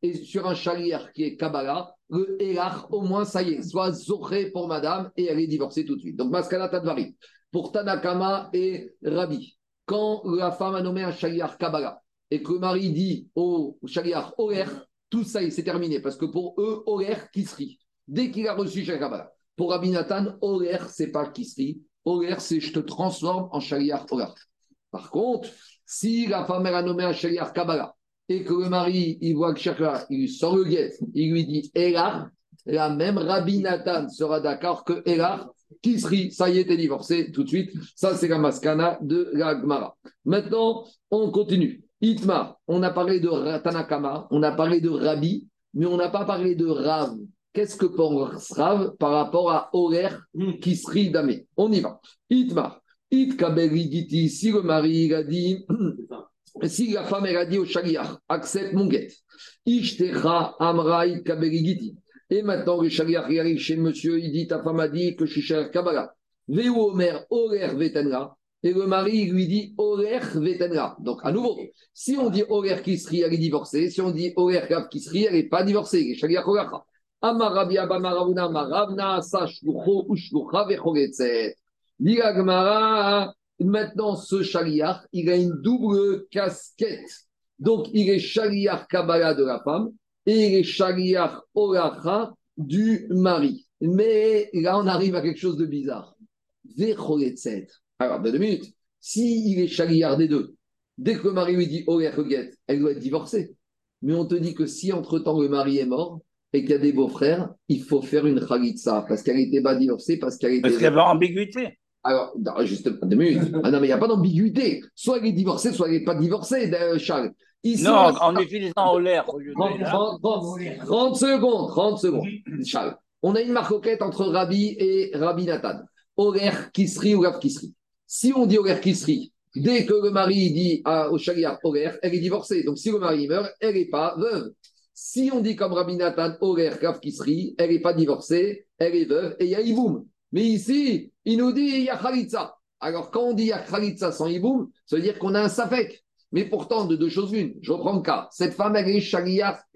et sur un chalier qui est Kabbalah, le Elach, au moins ça y est, soit Zoché pour madame et elle est divorcée tout de suite. Donc, Maskala Tadvari, pour Tanakama et Rabbi, quand la femme a nommé un chalier Kabbalah et que le mari dit au chalier Oler, tout ça c'est terminé parce que pour eux, Oler, Kisri, dès qu'il a reçu Kabbalah, pour Rabbi Nathan, Oler, c'est pas Kisri. Oler, c'est je te transforme en Shaliach Oler. Par contre, si la femme a nommé un Shaliach Kabbalah et que le mari, il voit que Shaliach, il sort le guet, il lui dit Elar, la même Rabbi Nathan sera d'accord que Elar, Kisri, ça y est, t'es divorcé tout de suite. Ça, c'est la maskana de la Gemara. Maintenant, on continue. Itmar, on a parlé de Tanakama, on a parlé de Rabbi, mais on n'a pas parlé de Rav. Qu'est-ce que pense Rav par rapport à Orer qui serait damé? On y va. Itmar. It Giti, si le mari a dit, si la femme elle a dit au shaliach, accepte mon guet. Ishtecha Amrai Giti. Et maintenant le shaliach arrive chez monsieur, il dit ta femme a dit que je suis cher Kabbalah. Veu Omer Orer Vetenra. et le mari lui dit Oler Vetenra. Donc, à nouveau, si on dit Oler Kisri, elle est divorcée. Si on dit Oler Kav Kisri, elle n'est pas divorcée. Shaliach Olacha. Amarabi Abamaravuna Maravna Sashlucho Ushlucha Vechoretzet. Dit Maintenant, ce Shaliach, il a une double casquette. Donc, il est Shaliach Kabbalah de la femme et il est Shaliach Olacha du mari. Mais là, on arrive à quelque chose de bizarre. Alors, deux minutes, s'il est Shaliach des deux, dès que le mari lui dit Olachoget, elle doit être divorcée. Mais on te dit que si entre-temps le mari est mort et qu'il y a des beaux-frères, il faut faire une Khalitsa parce qu'elle n'était pas divorcée, parce qu'elle était. Parce qu'il y avait ambiguïté. Alors, non, juste deux minutes. Ah non, mais il n'y a pas d'ambiguïté. Soit elle est divorcée, soit elle n'est pas divorcée, euh, Charles. Ici, Non, on a- en utilisant au lieu de 30, 30, 30, 30 secondes, 30 secondes. Charles, on a une marcoquette entre Rabbi et Rabbi Nathan. Horaire Kisri ou Rav Kisri. Si on dit Horaire Kisri, dès que le mari dit à, au Shaliach Horaire, elle est divorcée. Donc si le mari meurt, elle n'est pas veuve. Si on dit comme Rabbi Nathan Horaire Rav Kisri, elle n'est pas divorcée, elle est veuve et il y a Iboum. Mais ici, il nous dit il y a Khalitsa. Alors quand on dit il y a Khalitsa sans Iboum, ça veut dire qu'on a un Safek. Mais pourtant, de deux choses l'une, je reprends le cas. Cette femme, elle est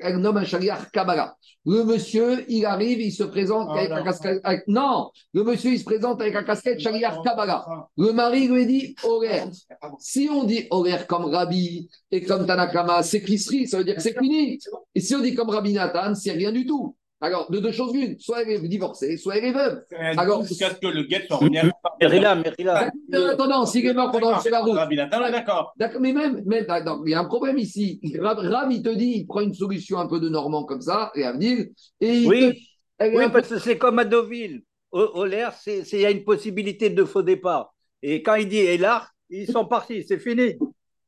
elle nomme un shaliach Kabbalah. Le monsieur, il arrive, il se présente Ah, avec la casquette. avec- Non, le monsieur, il se présente avec la casquette shaliach Kabbalah. Le mari lui dit horaire. Si on dit horaire comme Rabbi et comme Tanakama, c'est Kisri, ça veut dire que c'est fini. Et si on dit comme Rabbi Nathan, c'est rien du tout. Alors, de deux choses l'une, soit elle est divorcée, soit elle est veuve. Alors- jusqu'à ce que le guet soit à Merila, Merila. Attends, s'il est mort pendant la route. D'accord. D'accord, mais même, même d'accord, il y a un problème ici. Rav, Rav, il te dit, il prend une solution un peu de Normand comme ça, et à venir, et Oui. te- est Oui, un parce que c'est comme à Deauville. Au- c'est- c'est- il y a une possibilité de faux départ. Et quand il dit Elar, ils sont partis, c'est fini.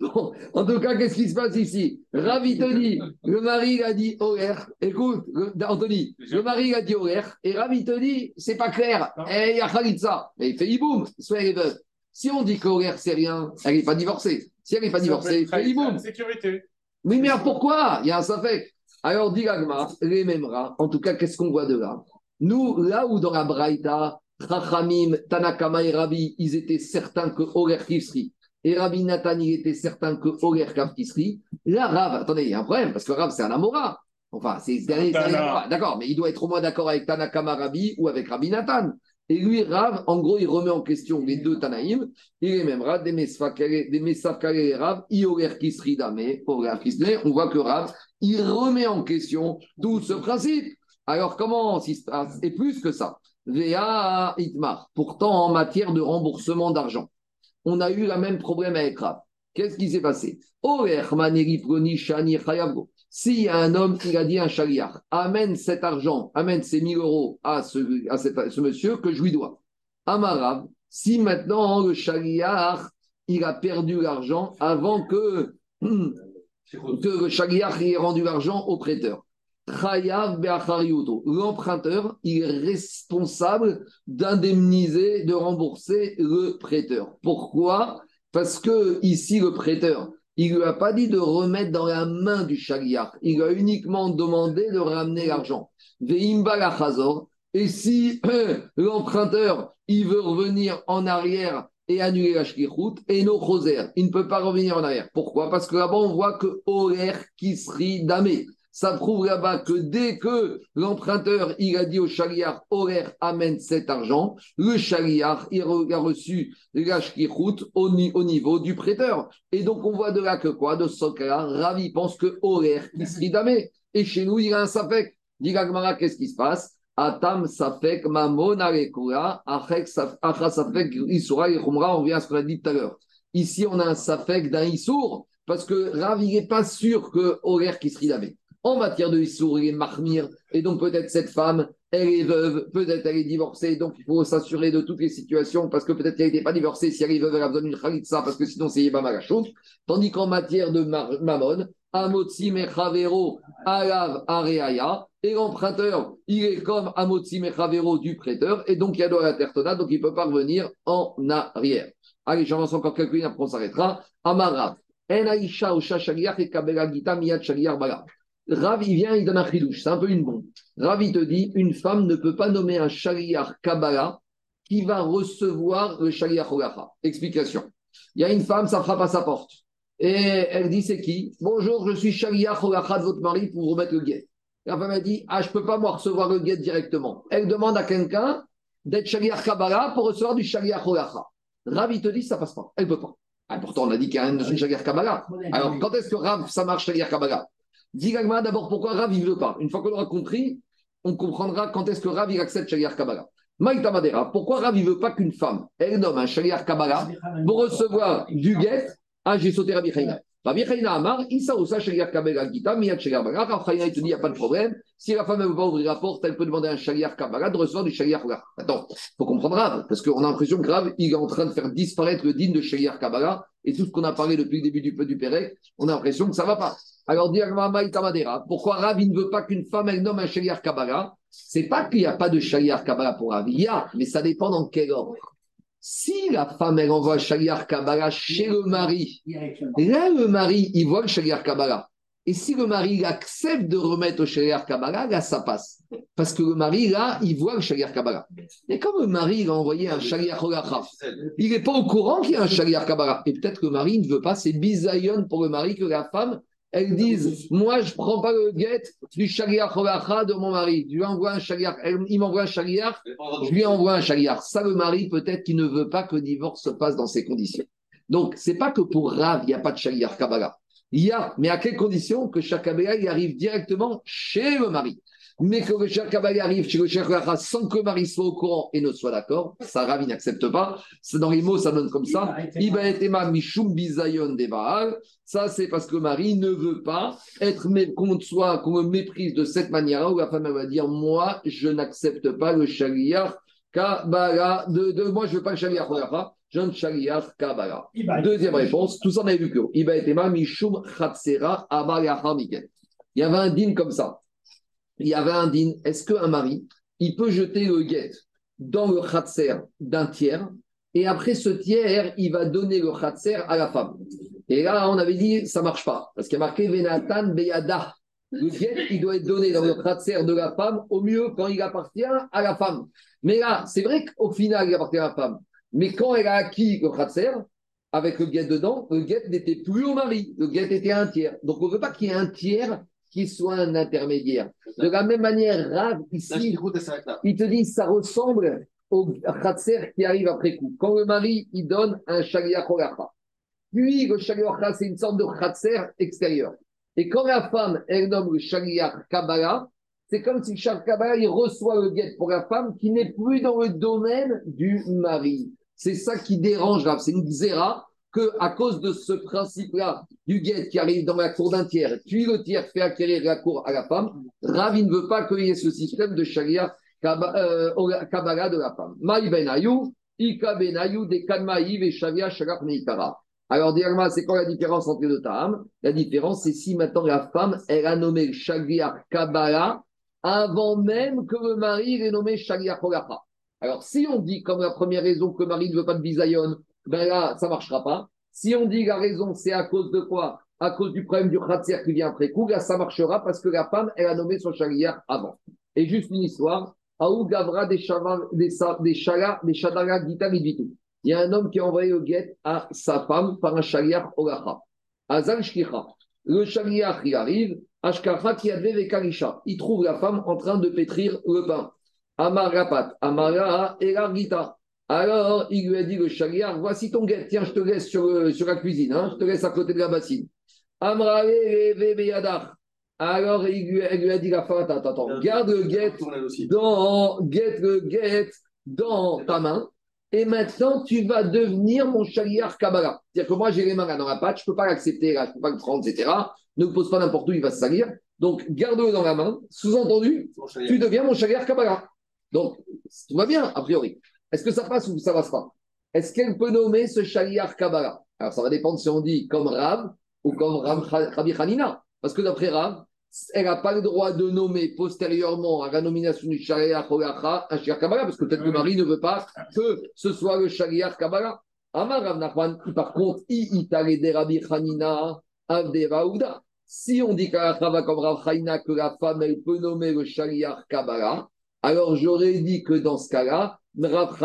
Bon, en tout cas, qu'est-ce qui se passe ici? Rav, il te dit, le mari, a dit horaire. Écoute, le- Anthony, le mari, a dit horaire, et Rav, il te dit, c'est pas clair, et il y a Khalitsa. Mais il fait hiboum, soit elle est veuve. Si on dit qu'horaire, c'est rien, elle n'est pas divorcée. Si elle n'est pas divorcée, il fait hiboum. Sécurité. Oui, mais alors pourquoi? Il y a un safek. Alors, dit les mêmes rats. En tout cas, qu'est-ce qu'on voit de là? Nous, là où dans la Braïta, Chachamim, Tanakama et Rabbi, ils étaient certains que Orer Kisri, et Rabbi Nathan, il était certain que Orer Kav Kisri, là, Rav, attendez, il y a un problème, parce que Rav, c'est un Amora. Enfin, c'est. Amora. D'accord, mais il doit être au moins d'accord avec Tanakama Rabbi ou avec Rabbi Nathan. Et lui, Rav, en gros, il remet en question les deux Tanaïm. Il est même Rav, des Mesafkale et Rav, Iorer Kisri Dame, Orer Kisri. On voit que Rav, il remet en question tout ce principe. Alors, comment se passe? Et plus que ça, Véa Itmar. Pourtant, en matière de remboursement d'argent, on a eu le même problème avec Rav. Qu'est-ce qui s'est passé? S'il y a un homme qui a dit à un chaliach, amène cet argent, amène ces 1000 euros à ce, à ce monsieur que je lui dois. Amarav, si maintenant le chaliach, il a perdu l'argent avant que, que le chaliach ait rendu l'argent au prêteur. L'emprunteur, il est responsable d'indemniser, de rembourser le prêteur. Pourquoi? Parce que ici, le prêteur, il ne lui a pas dit de remettre dans la main du chaliach. Il lui a uniquement demandé de ramener l'argent. Et si l'emprunteur, il veut revenir en arrière et annuler la et no choser, il ne peut pas revenir en arrière. Pourquoi? Parce que là-bas, on voit que Oler Kisri Damé. Ça prouve là-bas que dès que l'emprunteur, il a dit au chaliar, Oler amène cet argent, le chaliar, il a reçu la shkichut au, ni- au niveau du prêteur. Et donc, on voit de là que quoi? De ce cas-là, Ravi pense que Orer Kisri Damé. Et chez nous, il a un safek. Dit qu'est-ce qui se passe? Atam safek mamon acha safek isura et on revient à ce qu'on a dit tout à l'heure. Ici, on a un safek d'un issour, parce que Rav, il n'est pas sûr que Orer qui serait lavé. En matière de issour, il est et donc peut-être cette femme, elle est veuve, peut-être elle est divorcée, donc il faut s'assurer de toutes les situations, parce que peut-être qu'elle n'était pas divorcée, si elle est veuve, elle a besoin d'une khalitsa, parce que sinon c'est Yébam Malachot. Tandis qu'en matière de mammon, Amotsi Mechavero, Alav Areaya, et l'emprunteur, il est comme Amotsi Mechavero du prêteur, et donc il y a de la tertona, donc il peut pas revenir en arrière. Allez, j'avance encore quelques lignes, après on s'arrêtera. En et Kabela Gita. Rav, il vient, il donne un chidouche, c'est un peu une bombe. Rav, il te dit, une femme ne peut pas nommer un Shaliach Kabbalah qui va recevoir le Shaliach Holacha. Explication. Il y a une femme, ça frappe à sa porte. Et elle dit c'est qui? Bonjour, je suis Shaliach Holacha de votre mari pour vous remettre le guet. La femme a dit Ah, je ne peux pas moi recevoir le guet directement. Elle demande à quelqu'un d'être Shaliach Kabbalah pour recevoir du Shaliach Holacha. Rav, il te dit ça passe pas. Elle ne peut pas. Ah, pourtant, on a dit qu'il y a un Shaliach Kabbalah. Alors, quand est-ce que Rav, ça marche Shaliach Kabbalah? Dis d'abord pourquoi Rav, il ne veut pas? Une fois qu'on aura compris, on comprendra quand est-ce que Rav, accepte Shaliach Kabbalah. Maïta Madera, pourquoi Rav, il ne veut pas qu'une femme, elle nomme un Shaliach Kabbalah pour recevoir du guet j'ai sauté Rabbi Chaina? Rabbi Chaina Amar, Issa Osa Shaliach Kabbalah Gita, Miyat Shaliach Kabbalah. Rav il te dit, il n'y a pas de problème. Si la femme ne veut pas ouvrir la porte, elle peut demander à un Shaliach Kabbalah de recevoir du Shaliach Kabbalah. Attends, il faut comprendre Rav, parce qu'on a l'impression que Rav, est en train de faire disparaître le digne de Shaliach Kabbalah et tout ce qu'on a parlé depuis le début du, du Pérec, on a l'impression que ça ne va pas. Alors, pourquoi Rav, il ne veut pas qu'une femme, nomme un Shaliach Kabbalah? C'est pas qu'il n'y a pas de Shaliar Kabbalah pour Rav. Il y a, mais ça dépend dans quel ordre. Si la femme, elle envoie Shaliar Kabbalah chez le mari, là, le mari, il voit le Shaliar Kabbalah. Et si le mari accepte de remettre au Shaliar Kabbalah, là, ça passe. Parce que le mari, là, il voit le Shaliar Kabbalah. Et comme le mari, il a envoyé un Shaliar Holacha, il n'est pas au courant qu'il y a un Shaliar Kabbalah. Et peut-être que le mari ne veut pas, c'est bisayon pour le mari que la femme, elles disent Moi, je ne prends pas le guet du shaliach de mon mari. Je lui envoie un shaliach. Il m'envoie un shaliach, je lui envoie un shaliach. Ça, le mari, peut-être qu'il ne veut pas que le divorce se passe dans ces conditions. Donc, c'est pas que pour Rav, il n'y a pas de shaliach Kabbalah. Il y a, mais à quelles conditions Que chaque Kabbalah, il arrive directement chez le mari mais que le cher Kabbalah arrive chez le cher sans que Marie soit au courant et ne soit d'accord, ça Rav n'accepte pas. Dans les mots, ça donne comme ça. Ibaetema mishum bizayon de Ça, c'est parce que Marie ne veut pas être qu'on soit, qu'on me méprise de cette manière-là où la femme va dire Moi, je n'accepte pas le shaliach Kabbalah. De, de, moi, je ne veux pas le shaliach je ne shaliach Kabbalah. Deuxième réponse, tout ça on a vu que Ibaetema mishum chatsera Il y avait un din comme ça il y avait un din. Est-ce qu'un mari, il peut jeter le guet dans le khatser d'un tiers et après ce tiers, il va donner le khatser à la femme Et là, on avait dit, ça marche pas. Parce qu'il y a marqué Venatan Beyada. Le guet, il doit être donné dans le khatser de la femme, au mieux quand il appartient à la femme. Mais là, c'est vrai qu'au final, il appartient à la femme. Mais quand elle a acquis le khatser, avec le guet dedans, le guet n'était plus au mari. Le guet était un tiers. Donc, on ne veut pas qu'il y ait un tiers qui soit un intermédiaire. De la même manière, Rav, ici, il te dit ça ressemble au khatser qui arrive après coup. Quand le mari, il donne un shaliach Puis, le shaliach c'est une sorte de khatser extérieur. Et quand la femme, elle nomme le shaliach kabbalah, c'est comme si le kabbalah, il reçoit le guet pour la femme qui n'est plus dans le domaine du mari. C'est ça qui dérange Rav. C'est une xéra que à cause de ce principe-là du guet qui arrive dans la cour d'un tiers, puis le tiers fait acquérir la cour à la femme, Ravi ne veut pas qu'il y ait ce système de sharia euh, kabbalah de la femme. Maï ben ika ben de kanmaïv et shavia shalach meikara. Alors, directement, c'est quoi la différence entre les deux ta'am La différence, c'est si maintenant la femme, elle a nommé le sharia kabbalah avant même que le mari ait nommé sharia holacha. Alors, si on dit, comme la première raison, que le mari ne veut pas de bisayon, ben là, ça ne marchera pas. Si on dit la raison, c'est à cause de quoi? À cause du problème du khatser qui vient après coup, là, ça marchera parce que la femme, elle a nommé son chagriar avant. Et juste une histoire, Aou Gavra des des Chala, des Shadara Il y a un homme qui a envoyé le guet à sa femme par un chagriar Olacha. Azal Shkicha. Le chagriar, il arrive, Ashkacha qui a Karisha. Il trouve la femme en train de pétrir le pain. Amar Rapat, Amara Gita. Alors, il lui a dit le chagriard, voici ton guet, tiens, je te laisse sur, sur la cuisine, hein, je te laisse à côté de la bassine. Alors, il lui, a dit la femme, attends, attends, garde le guet dans, get le guet dans ta main, et maintenant, tu vas devenir mon chagriard Kabbalah. C'est-à-dire que moi, j'ai les mains là dans la pâte, je ne peux pas l'accepter, là, je ne peux pas le prendre, etc. Ne me pose pas n'importe où, il va se salir. Donc, garde-le dans la main. Sous-entendu, tu deviens mon chagriard Kabbalah. Donc, tout va bien, a priori. Est-ce que ça passe ou ça passe pas? Est-ce qu'elle peut nommer ce Shaliach Kabbalah? Alors ça va dépendre si on dit comme Rav ou comme Rabbi Hanina. Parce que d'après Rav, elle n'a pas le droit de nommer postérieurement à la nomination du Shaliach Holacha un Shaliach Kabbalah, parce que peut-être le mari ne veut pas que ce soit le Shaliach Kabbalah. Amar Rav Nachman, par contre, i de Rabbi Hanina Avde Si on dit comme Rav Hanina que la femme, elle peut nommer le Shaliach Kabbalah, alors j'aurais dit que dans ce cas-là, Rav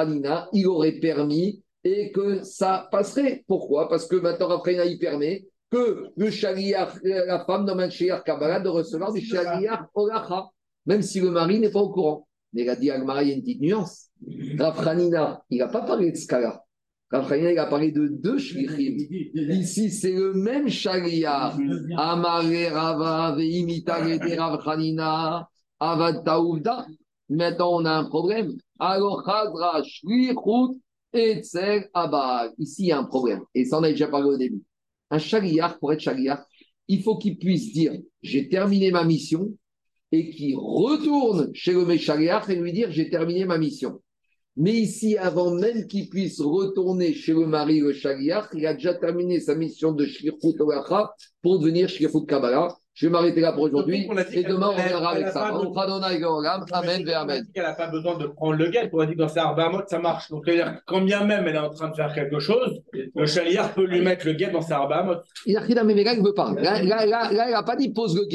il aurait permis et que ça passerait. Pourquoi? Parce que maintenant, Rav il permet que le shaliach, la femme dans un shaliach Kabbalah, de recevoir du shaliach Olacha, même si le mari n'est pas au courant. Mais il a dit Agmara, il y a une petite nuance. Rav il n'a pas parlé de ce cas-là. Rav il a parlé de deux shlichim. Ici, c'est le même shaliach. Amare Rava, Rav Hanina, Avad. Maintenant, on a un problème. Alors, Abad. Ici, il y a un problème. Et ça, on a déjà parlé au début. Un shaliach, pour être shaliach, il faut qu'il puisse dire J'ai terminé ma mission et qu'il retourne chez le Meshaliach et lui dire J'ai terminé ma mission. Mais ici, avant même qu'il puisse retourner chez le mari, le Shaliach, il a déjà terminé sa mission de Olacha pour devenir Shlichut Kabbalah. Je vais m'arrêter là pour aujourd'hui dit et demain on elle avec ça. On. Amen, Amen. Elle n'a pas besoin de prendre le guet. On a dit que dans ses Arbamot, ça marche. Donc, c'est-à-dire, quand bien même elle est en train de faire quelque chose, le chaliard peut lui mettre le guet dans ses Arbamot. Il a pris la même il veut pas. Là, là, là, là, il n'a pas dit pose le